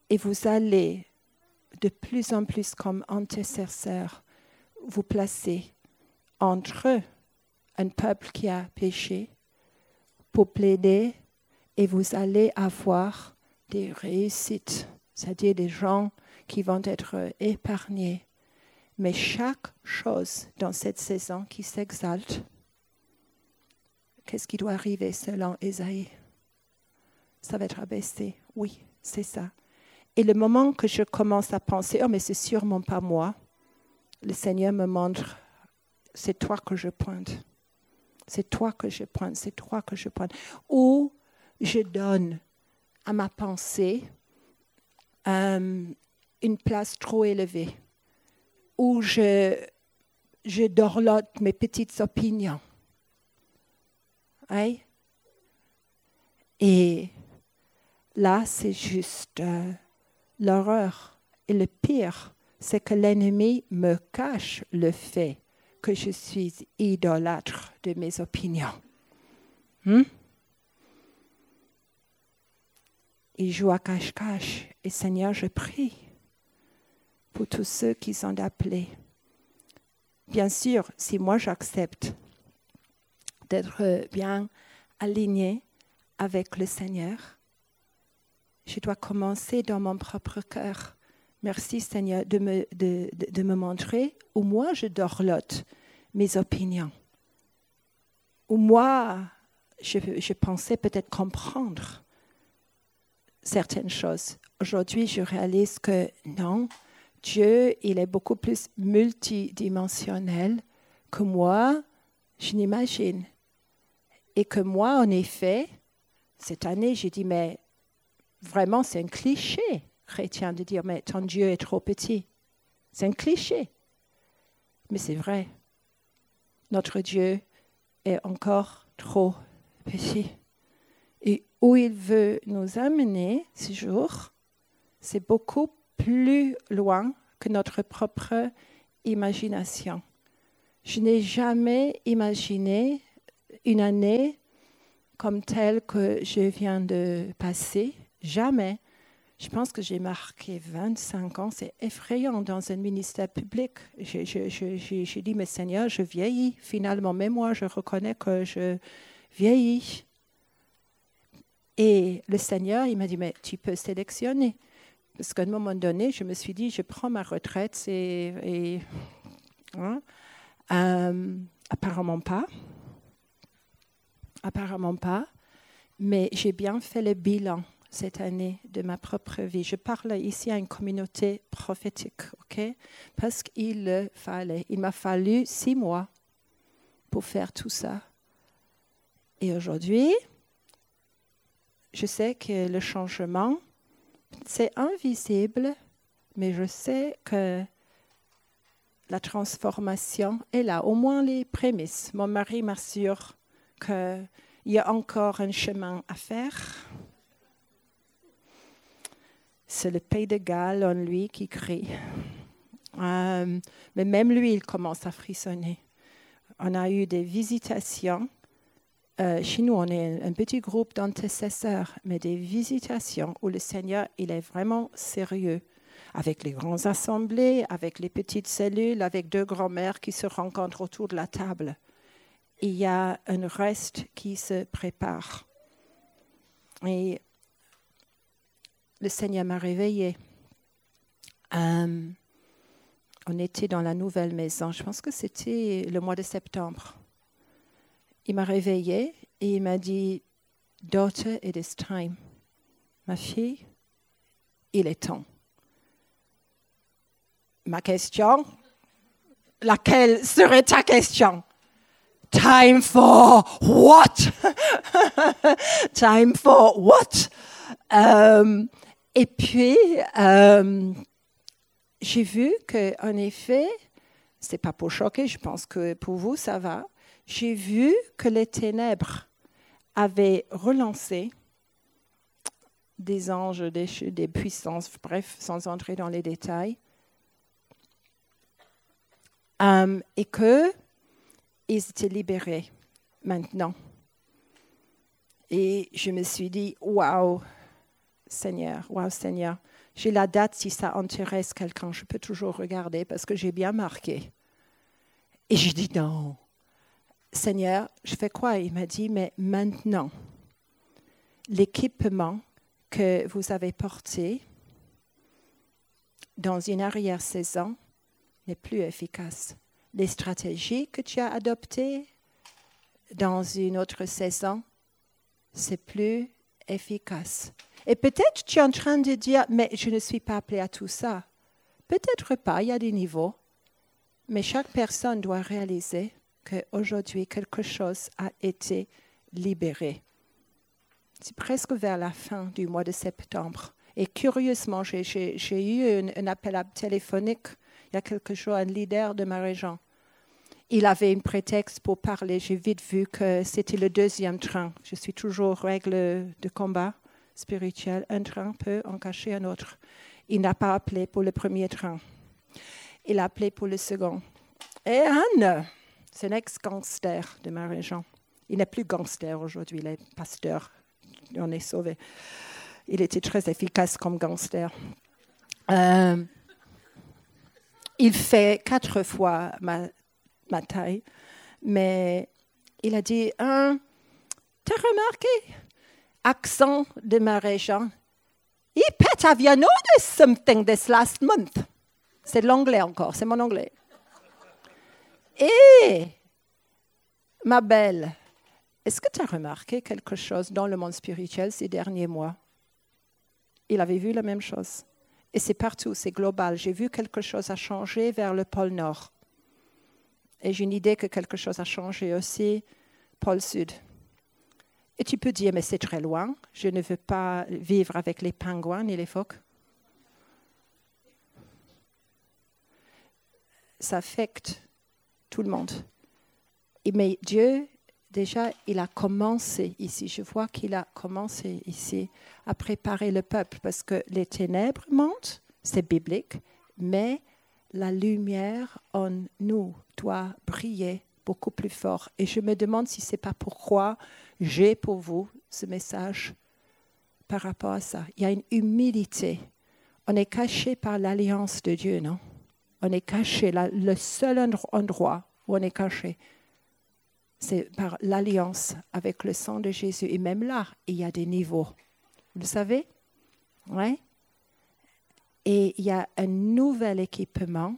Et vous allez de plus en plus comme intercesseur vous placer entre un peuple qui a péché pour plaider et vous allez avoir des réussites, c'est-à-dire des gens qui vont être épargnés. Mais chaque chose dans cette saison qui s'exalte, qu'est-ce qui doit arriver selon Esaïe Ça va être abaissé. Oui, c'est ça. Et le moment que je commence à penser, oh mais c'est sûrement pas moi, le Seigneur me montre, c'est toi que je pointe. C'est toi que je pointe, c'est toi que je pointe. Ou je donne à ma pensée euh, une place trop élevée où je, je dorlote mes petites opinions. Hein? Et là, c'est juste euh, l'horreur. Et le pire, c'est que l'ennemi me cache le fait que je suis idolâtre de mes opinions. Il joue à cache-cache. Et Seigneur, je prie pour tous ceux qui sont appelés. Bien sûr, si moi j'accepte d'être bien aligné avec le Seigneur, je dois commencer dans mon propre cœur. Merci Seigneur de me, de, de, me montrer où moi je dorlote mes opinions. Où moi je, je pensais peut-être comprendre certaines choses. Aujourd'hui, je réalise que non, Dieu, il est beaucoup plus multidimensionnel que moi, je n'imagine. Et que moi, en effet, cette année, j'ai dit, mais vraiment, c'est un cliché chrétien de dire, mais ton Dieu est trop petit. C'est un cliché. Mais c'est vrai. Notre Dieu est encore trop petit. Et où il veut nous amener ce jour, c'est beaucoup plus loin que notre propre imagination. Je n'ai jamais imaginé une année comme telle que je viens de passer. Jamais. Je pense que j'ai marqué 25 ans. C'est effrayant dans un ministère public. J'ai dit, mais Seigneur, je vieillis. Finalement, même moi, je reconnais que je vieillis. Et le Seigneur, il m'a dit, mais tu peux sélectionner. Parce qu'à un moment donné, je me suis dit, je prends ma retraite et, hein, euh, apparemment pas. Apparemment pas. Mais j'ai bien fait le bilan cette année de ma propre vie. Je parle ici à une communauté prophétique, ok? Parce qu'il fallait. Il m'a fallu six mois pour faire tout ça. Et aujourd'hui, je sais que le changement c'est invisible, mais je sais que la transformation est là, au moins les prémices. Mon mari m'assure qu'il y a encore un chemin à faire. C'est le pays de Galles en lui qui crie. Euh, mais même lui, il commence à frissonner. On a eu des visitations. Euh, chez nous, on est un petit groupe d'intercesseurs, mais des visitations où le Seigneur, il est vraiment sérieux avec les grandes assemblées, avec les petites cellules, avec deux grands-mères qui se rencontrent autour de la table. Il y a un reste qui se prépare. Et le Seigneur m'a réveillée. Euh, on était dans la nouvelle maison, je pense que c'était le mois de septembre. Il m'a réveillée et il m'a dit, Daughter, it is time. Ma fille, il est temps ma question. Laquelle serait ta question? Time for what? Time for what? Euh, et puis, euh, j'ai vu qu'en effet, c'est pas pour choquer, je pense que pour vous, ça va. J'ai vu que les ténèbres avaient relancé des anges, des, puissances, bref, sans entrer dans les détails, euh, et qu'ils étaient libérés maintenant. Et je me suis dit, waouh, Seigneur, waouh, Seigneur. J'ai la date si ça intéresse quelqu'un, je peux toujours regarder parce que j'ai bien marqué. Et j'ai dit non. Seigneur, je fais quoi? Il m'a dit, mais maintenant, l'équipement que vous avez porté dans une arrière-saison, n'est plus efficace. Les stratégies que tu as adoptées dans une autre saison, c'est plus efficace. Et peut-être tu es en train de dire, mais je ne suis pas appelé à tout ça. Peut-être pas, il y a des niveaux. Mais chaque personne doit réaliser qu'aujourd'hui, quelque chose a été libéré. C'est presque vers la fin du mois de septembre. Et curieusement, j'ai eu un, appel téléphonique il y a quelque chose, un leader de ma région. Il avait un prétexte pour parler. J'ai vite vu que c'était le deuxième train. Je suis toujours règle de combat spirituel. Un train peut en cacher un autre. Il n'a pas appelé pour le premier train. Il a appelé pour le second. Et Anne, c'est un ex-gangster de ma région. Il n'est plus gangster aujourd'hui, il est pasteur. On est sauvé. Il était très efficace comme gangster. Euh, il fait quatre fois ma, ma taille, mais il a dit, hein, t'as remarqué, accent de ma région, he pet have you noticed something this last month? C'est l'anglais encore, c'est mon anglais. Et, ma belle, est-ce que tu as remarqué quelque chose dans le monde spirituel ces derniers mois? Il avait vu la même chose. Et c'est partout, c'est global. J'ai vu quelque chose a changé vers le pôle Nord. Et j'ai une idée que quelque chose a changé aussi pôle Sud. Et tu peux dire, mais c'est très loin, je ne veux pas vivre avec les pingouins ni les phoques. Ça affecte tout le monde. mais Dieu déjà, il a commencé ici. Je vois qu'il a commencé ici à préparer le peuple parce que les ténèbres montent, c'est biblique, mais la lumière en nous doit briller beaucoup plus fort. Et je me demande si ce n'est pas pourquoi j'ai pour vous ce message par rapport à ça. Il y a une humilité. On est caché par l'alliance de Dieu, non? On est caché. le seul endroit où on est caché, c'est par l'alliance avec le sang de Jésus. Et même là, il y a des niveaux. Vous le savez? Oui. Et il y a un nouvel équipement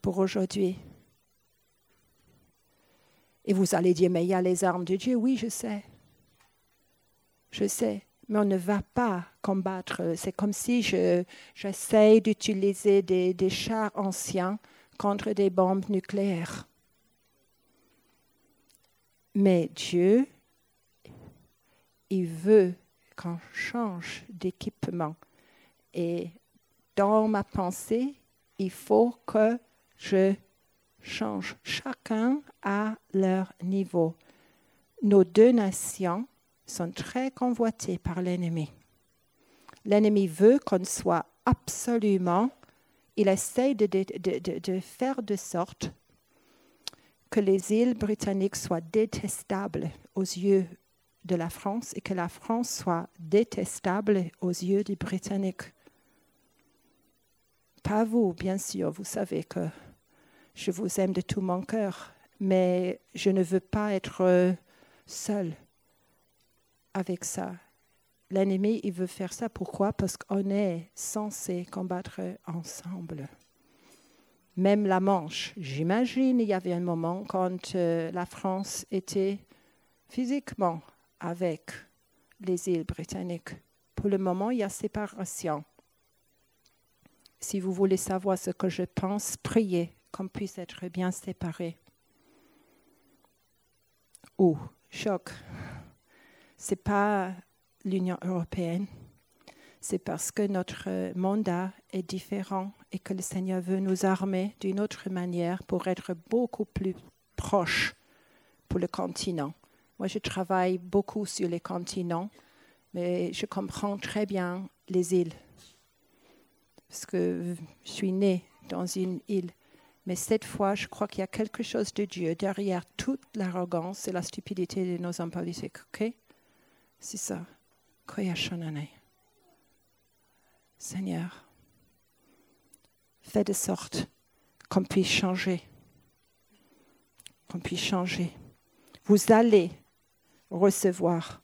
pour aujourd'hui. Et vous allez dire, mais il y a les armes de Dieu. Oui, je sais. Je sais. Mais on ne va pas combattre. C'est comme si j'essaye d'utiliser des, des chars anciens contre des bombes nucléaires. Mais Dieu, il veut qu'on change d'équipement. Et dans ma pensée, il faut que je change. Chacun à leur niveau. nos deux nations sont très convoitées par l'ennemi. L'ennemi veut qu'on soit absolument, il essaie de, de, faire de sorte que les îles britanniques soient détestables aux yeux de la France et que la France soit détestable aux yeux des Britanniques. Pas vous, bien sûr, vous savez que je vous aime de tout mon cœur, mais je ne veux pas être seul avec ça. L'ennemi, il veut faire ça. Pourquoi? Parce qu'on est censé combattre ensemble. Même la Manche. J'imagine il y avait un moment quand euh, la France était physiquement avec les îles britanniques. Pour le moment, il y a séparation. Si vous voulez savoir ce que je pense, priez qu'on puisse être bien séparés. Ou, choc, ce n'est pas l'Union européenne, c'est parce que notre mandat est différent et que le Seigneur veut nous armer d'une autre manière pour être beaucoup plus proches pour le continent. Moi, je travaille beaucoup sur les continents, mais je comprends très bien les îles, parce que je suis née dans une île. Mais cette fois, je crois qu'il y a quelque chose de Dieu derrière toute l'arrogance et la stupidité de nos hommes politiques. OK? C'est ça. Seigneur, fais de sorte qu'on puisse changer. Qu'on puisse changer. Vous allez recevoir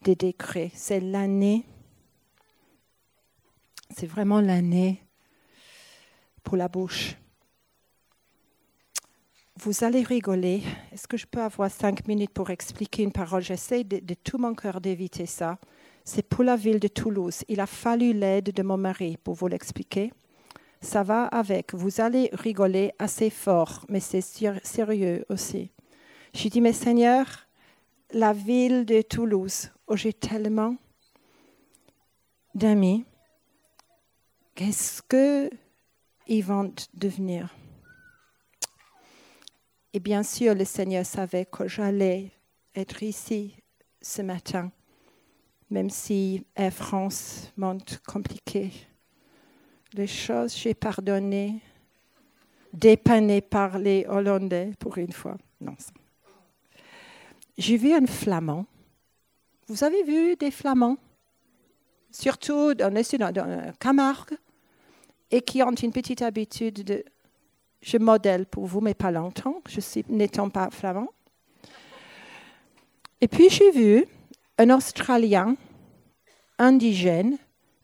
des décrets. C'est l'année. C'est vraiment l'année pour la bouche. Vous allez rigoler. Est-ce que je peux avoir cinq minutes pour expliquer une parole? J'essaie de, tout mon cœur d'éviter ça. C'est pour la ville de Toulouse. Il a fallu l'aide de mon mari pour vous l'expliquer. Ça va avec. Vous allez rigoler assez fort, mais c'est sérieux aussi. J'ai dit, mais Seigneur, la ville de Toulouse, où j'ai tellement d'amis, qu'est-ce qu'ils vont devenir? Et bien sûr, le Seigneur savait que j'allais être ici ce matin, même si Air France monte compliqué. Les choses, j'ai pardonné, dépanné par les Hollandais pour une fois. Non. J'ai vu un flamand. Vous avez vu des flamands? Surtout dans, dans Camargue et qui ont une petite habitude de je modèle pour vous, mais pas longtemps, je suis n'étant pas flamand. Et puis j'ai vu un Australien indigène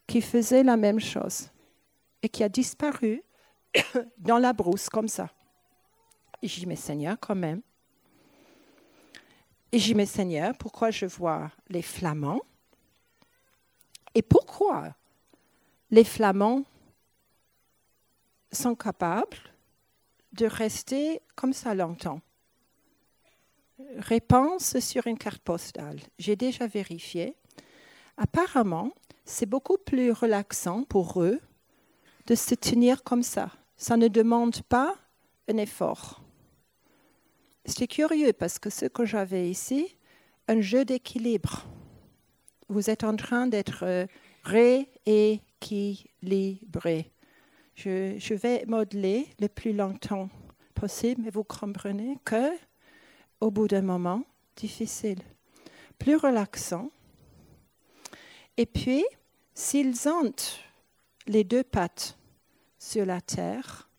qui faisait la même chose et qui a disparu dans la brousse comme ça. Et j'ai dit, mais Seigneur, quand même. Et j'ai dit, mais Seigneur, pourquoi je vois les Flamands? Et pourquoi les Flamands sont capables de rester comme ça longtemps. Réponse sur une carte postale. J'ai déjà vérifié. Apparemment, c'est beaucoup plus relaxant pour eux de se tenir comme ça. Ça ne demande pas un effort. C'est curieux parce que ce que j'avais ici, un jeu d'équilibre. Vous êtes en train d'être rééquilibré. Je, vais modeler le plus longtemps possible, mais vous comprenez que, au bout d'un moment, difficile, plus relaxant. Et puis, s'ils ont les deux pattes sur la terre,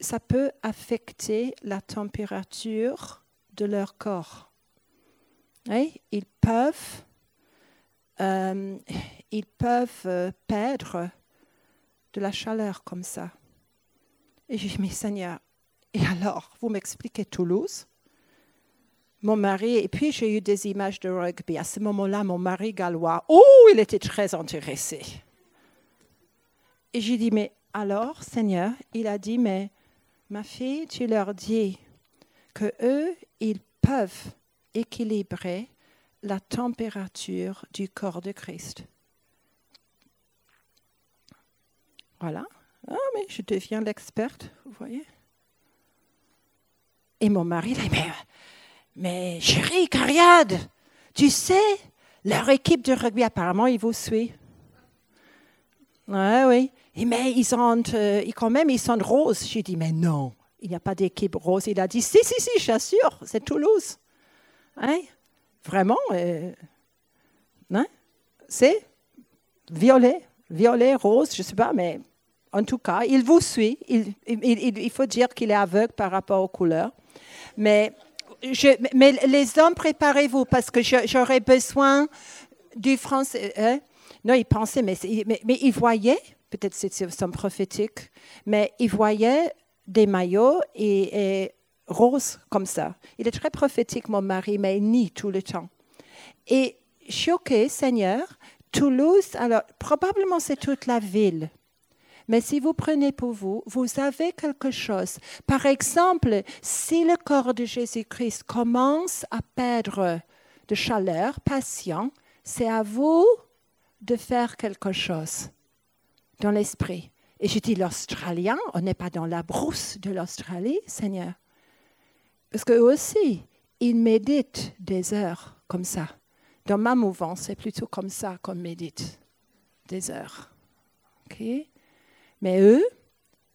ça peut affecter la température de leur corps. ils peuvent, euh, ils peuvent euh, perdre de la chaleur comme ça. Et j'ai dit, mais Seigneur, et alors, vous m'expliquez Toulouse? Mon mari, et puis j'ai eu des images de rugby. À ce moment-là, mon mari gallois, oh, il était très intéressé. Et j'ai dit, mais alors, Seigneur, il a dit, mais ma fille, tu leur dis que eux, ils peuvent équilibrer la température du corps de Christ. Voilà. Ah, mais je deviens l'experte, vous voyez. Et mon mari, dit, mais, Mais chérie, Cariade, tu sais, leur équipe de rugby, apparemment, ils vous suivent. Oui, oui. mais ils sont, euh, quand même, ils sont roses. J'ai dit, mais non, il n'y a pas d'équipe rose. Il a dit, si, si, si, j'assure, c'est Toulouse. Hein? Vraiment, euh, hein? c'est violet, violet, rose, je ne sais pas, mais en tout cas, il vous suit. Il, faut dire qu'il est aveugle par rapport aux couleurs. Mais, les hommes, préparez-vous parce que j'aurais besoin du français. Hein? Non, il pensait, mais, il voyait, peut-être c'est son prophétique, mais il voyait des maillots et roses comme ça. Il est très prophétique, mon mari, mais il nie tout le temps. Et choqué, Seigneur, Toulouse, alors probablement c'est toute la ville. Mais si vous prenez pour vous, vous avez quelque chose. Par exemple, si le corps de Jésus-Christ commence à perdre de chaleur, patient, c'est à vous de faire quelque chose dans l'esprit. Et je dis l'Australien, on n'est pas dans la brousse de l'Australie, Seigneur. Parce qu'eux aussi, ils méditent des heures comme ça. Dans ma mouvance, c'est plutôt comme ça qu'on médite, des heures. Mais eux,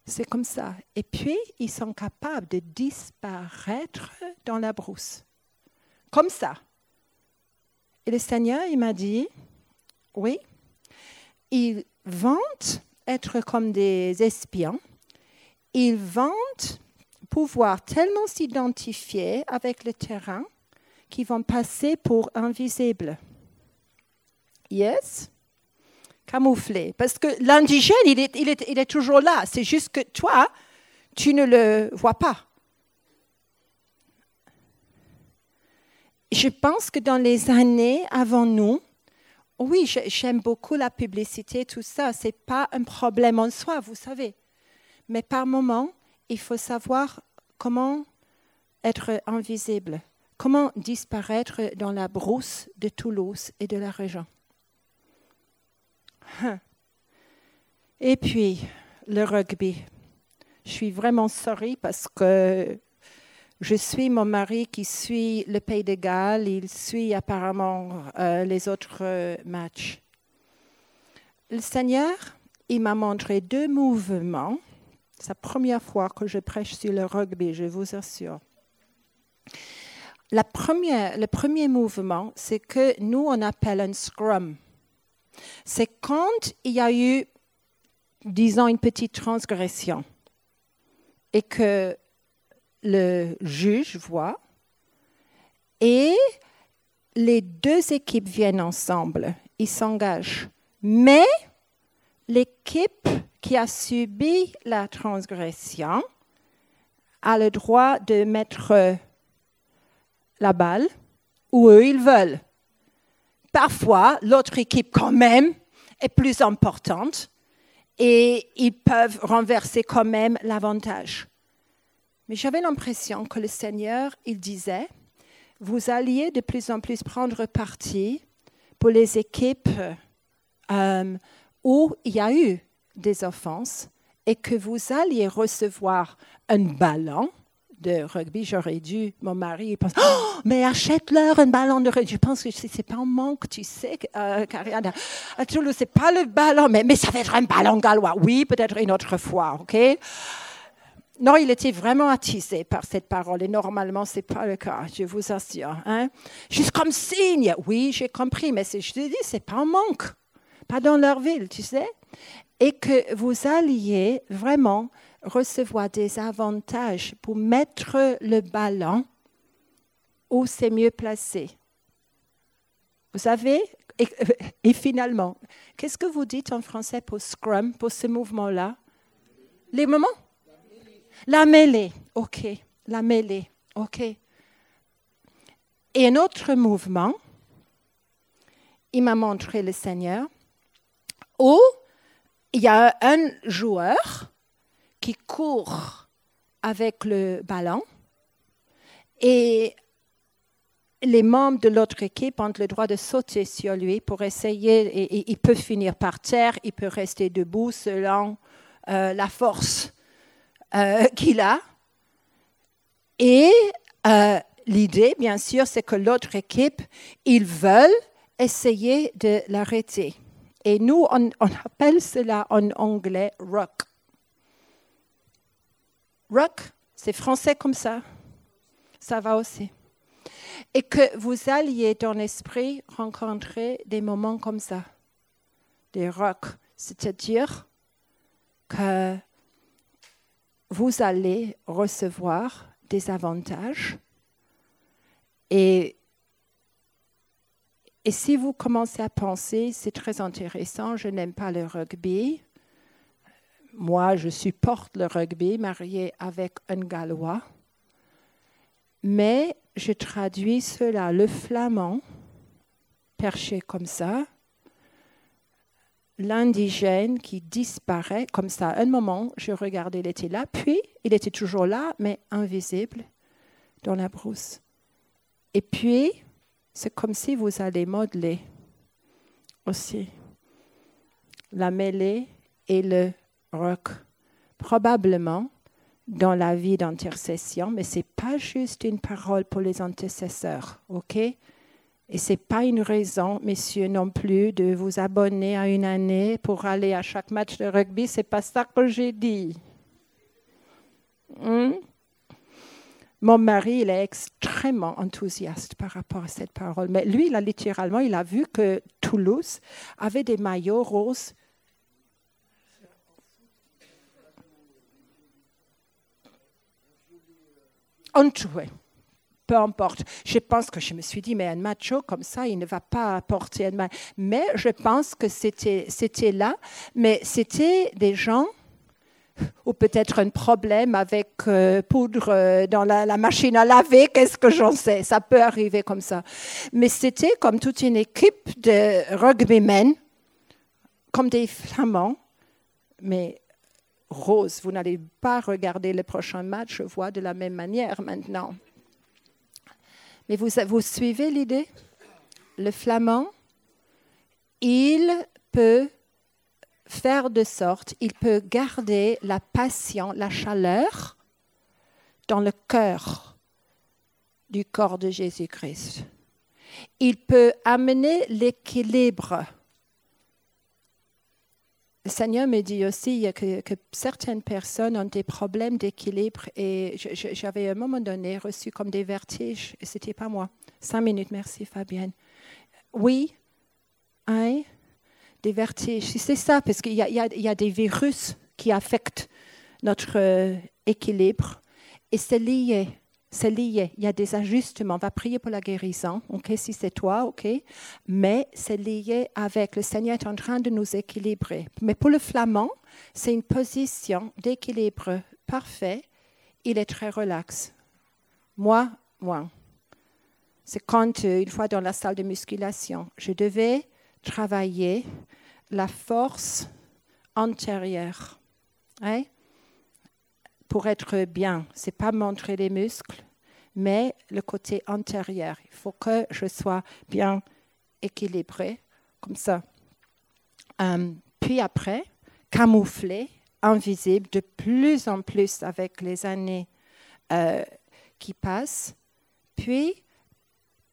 c'est comme ça. Et puis, ils sont capables de disparaître dans la brousse. Comme ça. Et le Seigneur, il m'a dit, oui, ils vantent être comme des espions. Ils vantent pouvoir tellement s'identifier avec le terrain qu'ils vont passer pour invisibles. Yes? Camouflé. Parce que l'indigène, il est, il, est, il est toujours là. C'est juste que toi, tu ne le vois pas. Je pense que dans les années avant nous, oui, j'aime beaucoup la publicité, tout ça. Ce n'est pas un problème en soi, vous savez. Mais par moment, il faut savoir comment être invisible, comment disparaître dans la brousse de Toulouse et de la région. Et puis, le rugby. Je suis vraiment sorry parce que je suis mon mari qui suit le Pays de Galles, il suit apparemment euh, les autres euh, matchs. Le Seigneur, il m'a montré deux mouvements. C'est la première fois que je prêche sur le rugby, je vous assure. Le premier mouvement, c'est que nous, on appelle un scrum. C'est quand il y a eu, disons, une petite transgression et que le juge voit et les deux équipes viennent ensemble, ils s'engagent. Mais l'équipe qui a subi la transgression a le droit de mettre la balle où eux ils veulent. Parfois, l'autre équipe quand même est plus importante et ils peuvent renverser quand même l'avantage. Mais j'avais l'impression que le Seigneur, il disait, vous alliez de plus en plus prendre parti pour les équipes euh, où il y a eu des offenses et que vous alliez recevoir un ballon de rugby, j'aurais dû, mon mari, il pense, oh, mais achète-leur un ballon de rugby. Je pense que ce n'est pas un manque, tu sais, euh, À Toulouse, ce n'est pas le ballon, mais, mais ça va être un ballon gallois. Oui, peut-être une autre fois, OK? Non, il était vraiment attisé par cette parole et normalement, ce n'est pas le cas, je vous assure. Hein? Juste comme signe, oui, j'ai compris, mais je te dis, ce n'est pas un manque, pas dans leur ville, tu sais? Et que vous alliez vraiment recevoir des avantages pour mettre le ballon où c'est mieux placé. Vous savez, et, finalement, qu'est-ce que vous dites en français pour scrum, pour ce mouvement-là? Les moments? La mêlée, ok. La mêlée, ok. Et un autre mouvement, il m'a montré le Seigneur, où il y a un joueur qui court avec le ballon et les membres de l'autre équipe ont le droit de sauter sur lui pour essayer, et, il peut finir par terre, il peut rester debout selon euh, la force euh, qu'il a. Et euh, l'idée, bien sûr, c'est que l'autre équipe, ils veulent essayer de l'arrêter. Et nous, on, appelle cela en anglais rock. Rock, c'est français comme ça. Ça va aussi. Et que vous alliez dans l'esprit rencontrer des moments comme ça, des rocs, c'est-à-dire que vous allez recevoir des avantages et et si vous commencez à penser, c'est très intéressant, je n'aime pas le rugby, moi je supporte le rugby, marié avec un Gallois, mais je traduis cela, le flamand, perché comme ça, l'indigène qui disparaît comme ça. Un moment, je regardais, il était là, puis il était toujours là, mais invisible dans la brousse. Et puis, c'est comme si vous allez modeler aussi la mêlée et le rock. Probablement dans la vie d'intercession, mais ce n'est pas juste une parole pour les intercesseurs, ok? Et ce n'est pas une raison, messieurs, non plus, de vous abonner à une année pour aller à chaque match de rugby. Ce n'est pas ça que j'ai dit. Hmm? Mon mari, il est extrêmement enthousiaste par rapport à cette parole. Mais lui, a littéralement, il a vu que Toulouse avait des maillots roses. Jouait. Peu importe. Je pense que je me suis dit, mais un macho comme ça, il ne va pas porter un maillot. Mais je pense que c'était là. Mais c'était des gens ou peut-être un problème avec euh, poudre euh, dans la, machine à laver, qu'est-ce que j'en sais, ça peut arriver comme ça. Mais c'était comme toute une équipe de rugbymen, comme des flamands, mais rose. Vous n'allez pas regarder le prochain match, je vois de la même manière maintenant. Mais vous, vous suivez l'idée? Le flamand, il peut faire de sorte, il peut garder la passion, la chaleur dans le cœur du corps de Jésus-Christ. Il peut amener l'équilibre. Le Seigneur me dit aussi que, certaines personnes ont des problèmes d'équilibre et j'avais à un moment donné reçu comme des vertiges et ce n'était pas moi. Cinq minutes, merci Fabienne. Oui, hein, des vertiges. C'est ça, parce qu'il y, y, a des virus qui affectent notre euh, équilibre. Et c'est lié. C'est lié. Il y a des ajustements. On va prier pour la guérison, ok, si c'est toi, ok. Mais c'est lié avec le Seigneur est en train de nous équilibrer. Mais pour le flamand, c'est une position d'équilibre parfait. Il est très relax. Moi, moi. C'est quand, euh, une fois dans la salle de musculation, je devais travailler la force antérieure. Hein? Pour être bien, c'est pas montrer les muscles, mais le côté antérieur. Il faut que je sois bien équilibré, comme ça. Euh, puis après, camouflé, invisible, de plus en plus avec les années euh, qui passent. Puis,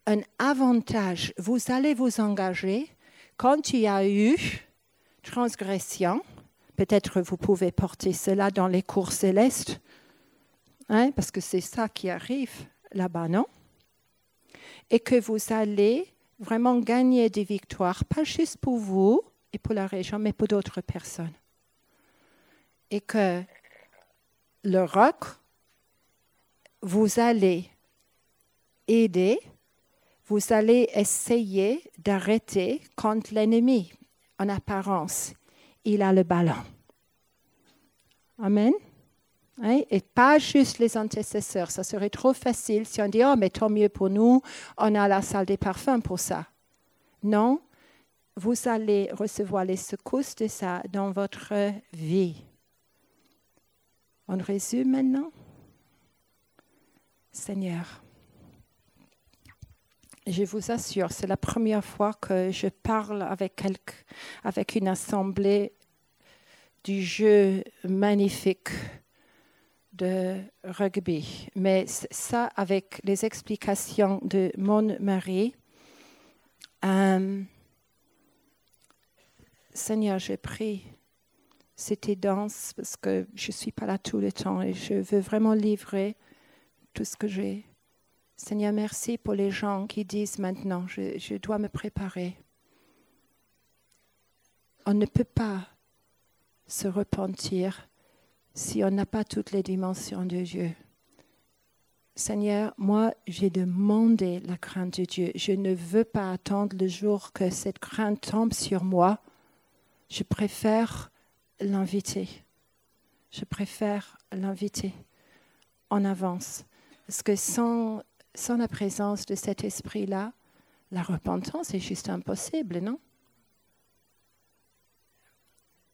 un avantage, vous allez vous engager quand il y a eu transgression, peut-être vous pouvez porter cela dans les cours célestes, hein, parce que c'est ça qui arrive là-bas, non? Et que vous allez vraiment gagner des victoires, pas juste pour vous et pour la région, mais pour d'autres personnes. Et que le roc, vous allez aider, vous allez essayer d'arrêter contre l'ennemi, en apparence, il a le ballon. Amen. Hein? Et pas juste les antécesseurs. Ça serait trop facile si on dit, oh, mais tant mieux pour nous, on a la salle des parfums pour ça. Non, vous allez recevoir les secousses de ça dans votre vie. On résume maintenant Seigneur, je vous assure, c'est la première fois que je parle avec, avec une assemblée du jeu magnifique de rugby. Mais ça, avec les explications de mon mari, euh, Seigneur, je prie, c'était dense parce que je ne suis pas là tout le temps et je veux vraiment livrer tout ce que j'ai. Seigneur, merci pour les gens qui disent maintenant, je dois me préparer. On ne peut pas se repentir si on n'a pas toutes les dimensions de Dieu. Seigneur, moi, j'ai demandé la crainte de Dieu. Je ne veux pas attendre le jour que cette crainte tombe sur moi. Je préfère l'inviter. Je préfère l'inviter en avance. Parce que sans, la présence de cet esprit-là, la repentance est juste impossible, non?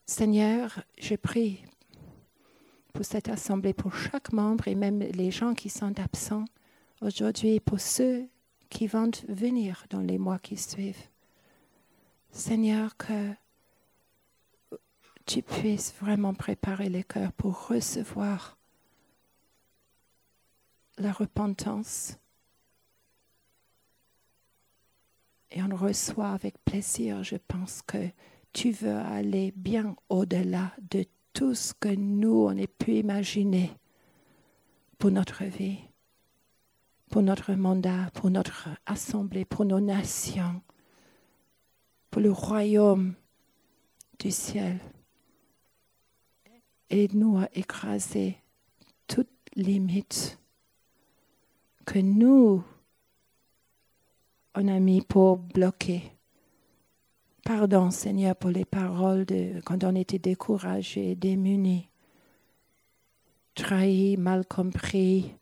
Seigneur, je prie pour cette assemblée, pour chaque membre et même les gens qui sont absents aujourd'hui, pour ceux qui vont venir dans les mois qui suivent. Seigneur, que tu puisses vraiment préparer les cœurs pour recevoir la repentance. Et on reçoit avec plaisir, je pense que tu veux aller bien au-delà de tout ce que nous, on ait pu imaginer pour notre vie, pour notre mandat, pour notre assemblée, pour nos nations, pour le royaume du ciel. Aide-nous à écraser toute limite que nous, on a mis pour bloquer Pardon, Seigneur, pour les paroles de quand on était découragé, démuni, trahi, mal compris,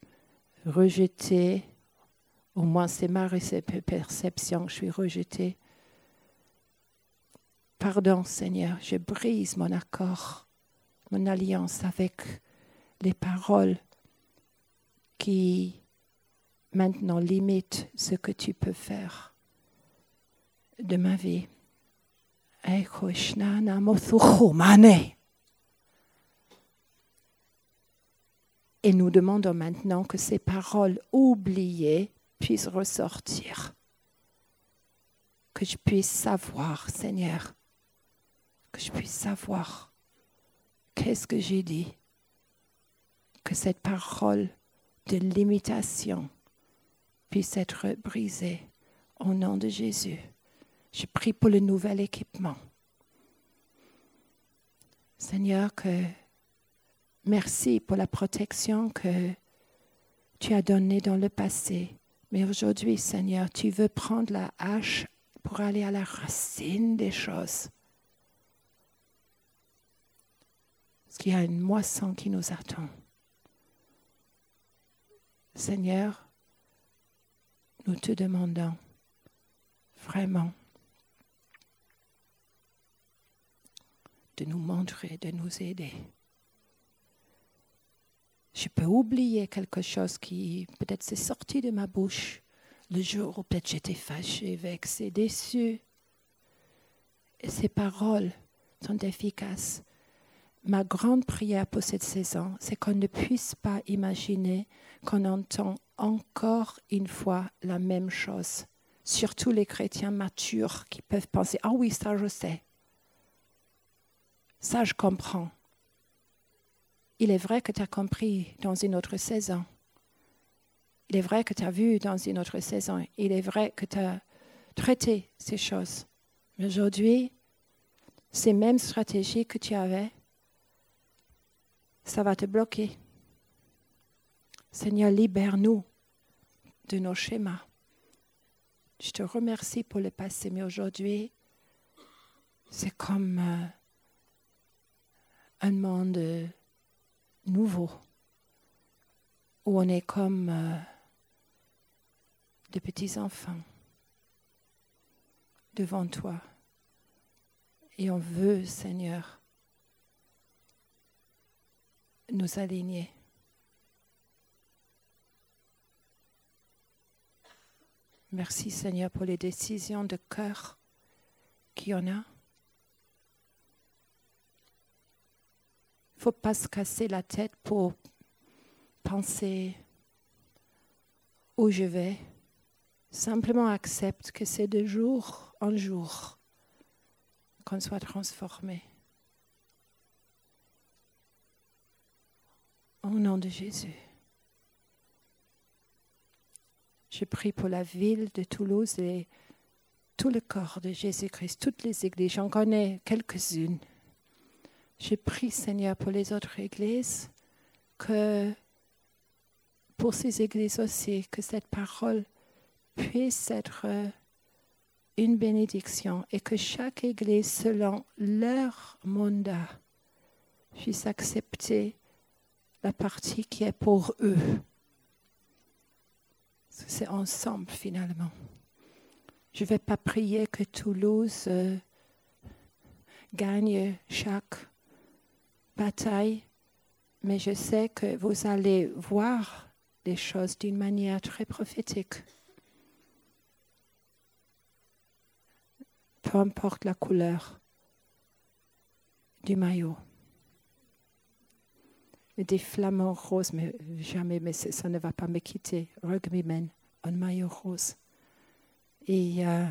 rejeté. Au moins, c'est ma perception que je suis rejeté. Pardon, Seigneur, je brise mon accord, mon alliance avec les paroles qui maintenant limitent ce que tu peux faire de ma vie. Et nous demandons maintenant que ces paroles oubliées puissent ressortir. Que je puisse savoir, Seigneur, que je puisse savoir qu'est-ce que j'ai dit. Que cette parole de limitation puisse être brisée au nom de Jésus. Je prie pour le nouvel équipement. Seigneur, que merci pour la protection que tu as donnée dans le passé. Mais aujourd'hui, Seigneur, tu veux prendre la hache pour aller à la racine des choses. Parce qu'il y a une moisson qui nous attend. Seigneur, nous te demandons vraiment de nous montrer, de nous aider. Je peux oublier quelque chose qui peut-être s'est sorti de ma bouche le jour où peut-être j'étais fâchée, vexée, déçue. Et ces paroles sont efficaces. Ma grande prière pour cette saison, c'est qu'on ne puisse pas imaginer qu'on entend encore une fois la même chose. Surtout les chrétiens matures qui peuvent penser, ah oui, ça je sais. Ça, je comprends. Il est vrai que tu as compris dans une autre saison. Il est vrai que tu as vu dans une autre saison. Il est vrai que tu as traité ces choses. Mais aujourd'hui, ces mêmes stratégies que tu avais, ça va te bloquer. Seigneur, libère-nous de nos schémas. Je te remercie pour le passé, mais aujourd'hui, c'est comme euh, un monde nouveau où on est comme euh, des petits enfants devant toi. Et on veut, Seigneur, nous aligner. Merci Seigneur pour les décisions de cœur qu'il y en a. faut pas se casser la tête pour penser où je vais. Simplement accepte que c'est de jour en jour qu'on soit transformé. Au nom de Jésus. Je prie pour la ville de Toulouse et tout le corps de Jésus-Christ, toutes les églises. J'en connais quelques-unes. Je prie, Seigneur, pour les autres églises, que pour ces églises aussi, que cette parole puisse être une bénédiction et que chaque église, selon leur mandat, puisse accepter la partie qui est pour eux. C'est ensemble finalement. Je ne vais pas prier que Toulouse euh, gagne chaque bataille, mais je sais que vous allez voir les choses d'une manière très prophétique. Peu importe la couleur du maillot. Des flamants roses, mais jamais, mais ça ne va pas me quitter. Rugbyman, un maillot rose. Et euh,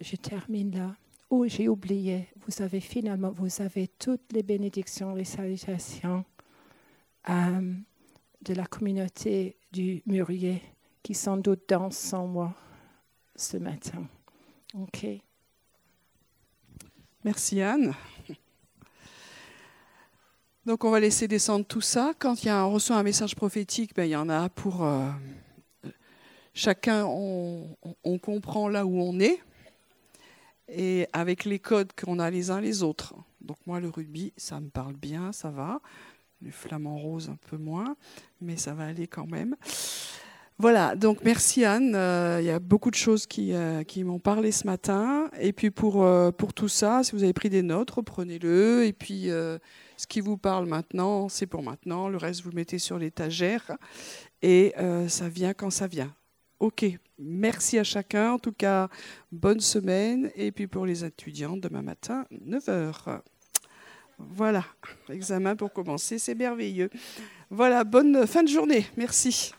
je termine là. Oh, j'ai oublié. Vous avez finalement, toutes les bénédictions, les salutations euh, de la communauté du Murier qui sans doute dansent sans moi ce matin. OK. Merci Anne. Donc on va laisser descendre tout ça. Quand on reçoit un message prophétique, ben, il y en a pour euh, chacun. On, comprend là où on est et avec les codes qu'on a les uns les autres. Donc moi le rugby, ça me parle bien, ça va. Le flamant rose un peu moins, mais ça va aller quand même. Voilà, donc merci Anne. Euh, il y a beaucoup de choses qui, euh, m'ont parlé ce matin. Et puis pour, euh, pour tout ça, si vous avez pris des notes, reprenez-le. Et puis ce qui vous parle maintenant, c'est pour maintenant. Le reste, vous le mettez sur l'étagère. Et ça vient quand ça vient. OK, merci à chacun. En tout cas, bonne semaine. Et puis pour les étudiants, demain matin, 9h. Voilà, examen pour commencer, c'est merveilleux. Voilà, bonne fin de journée. Merci.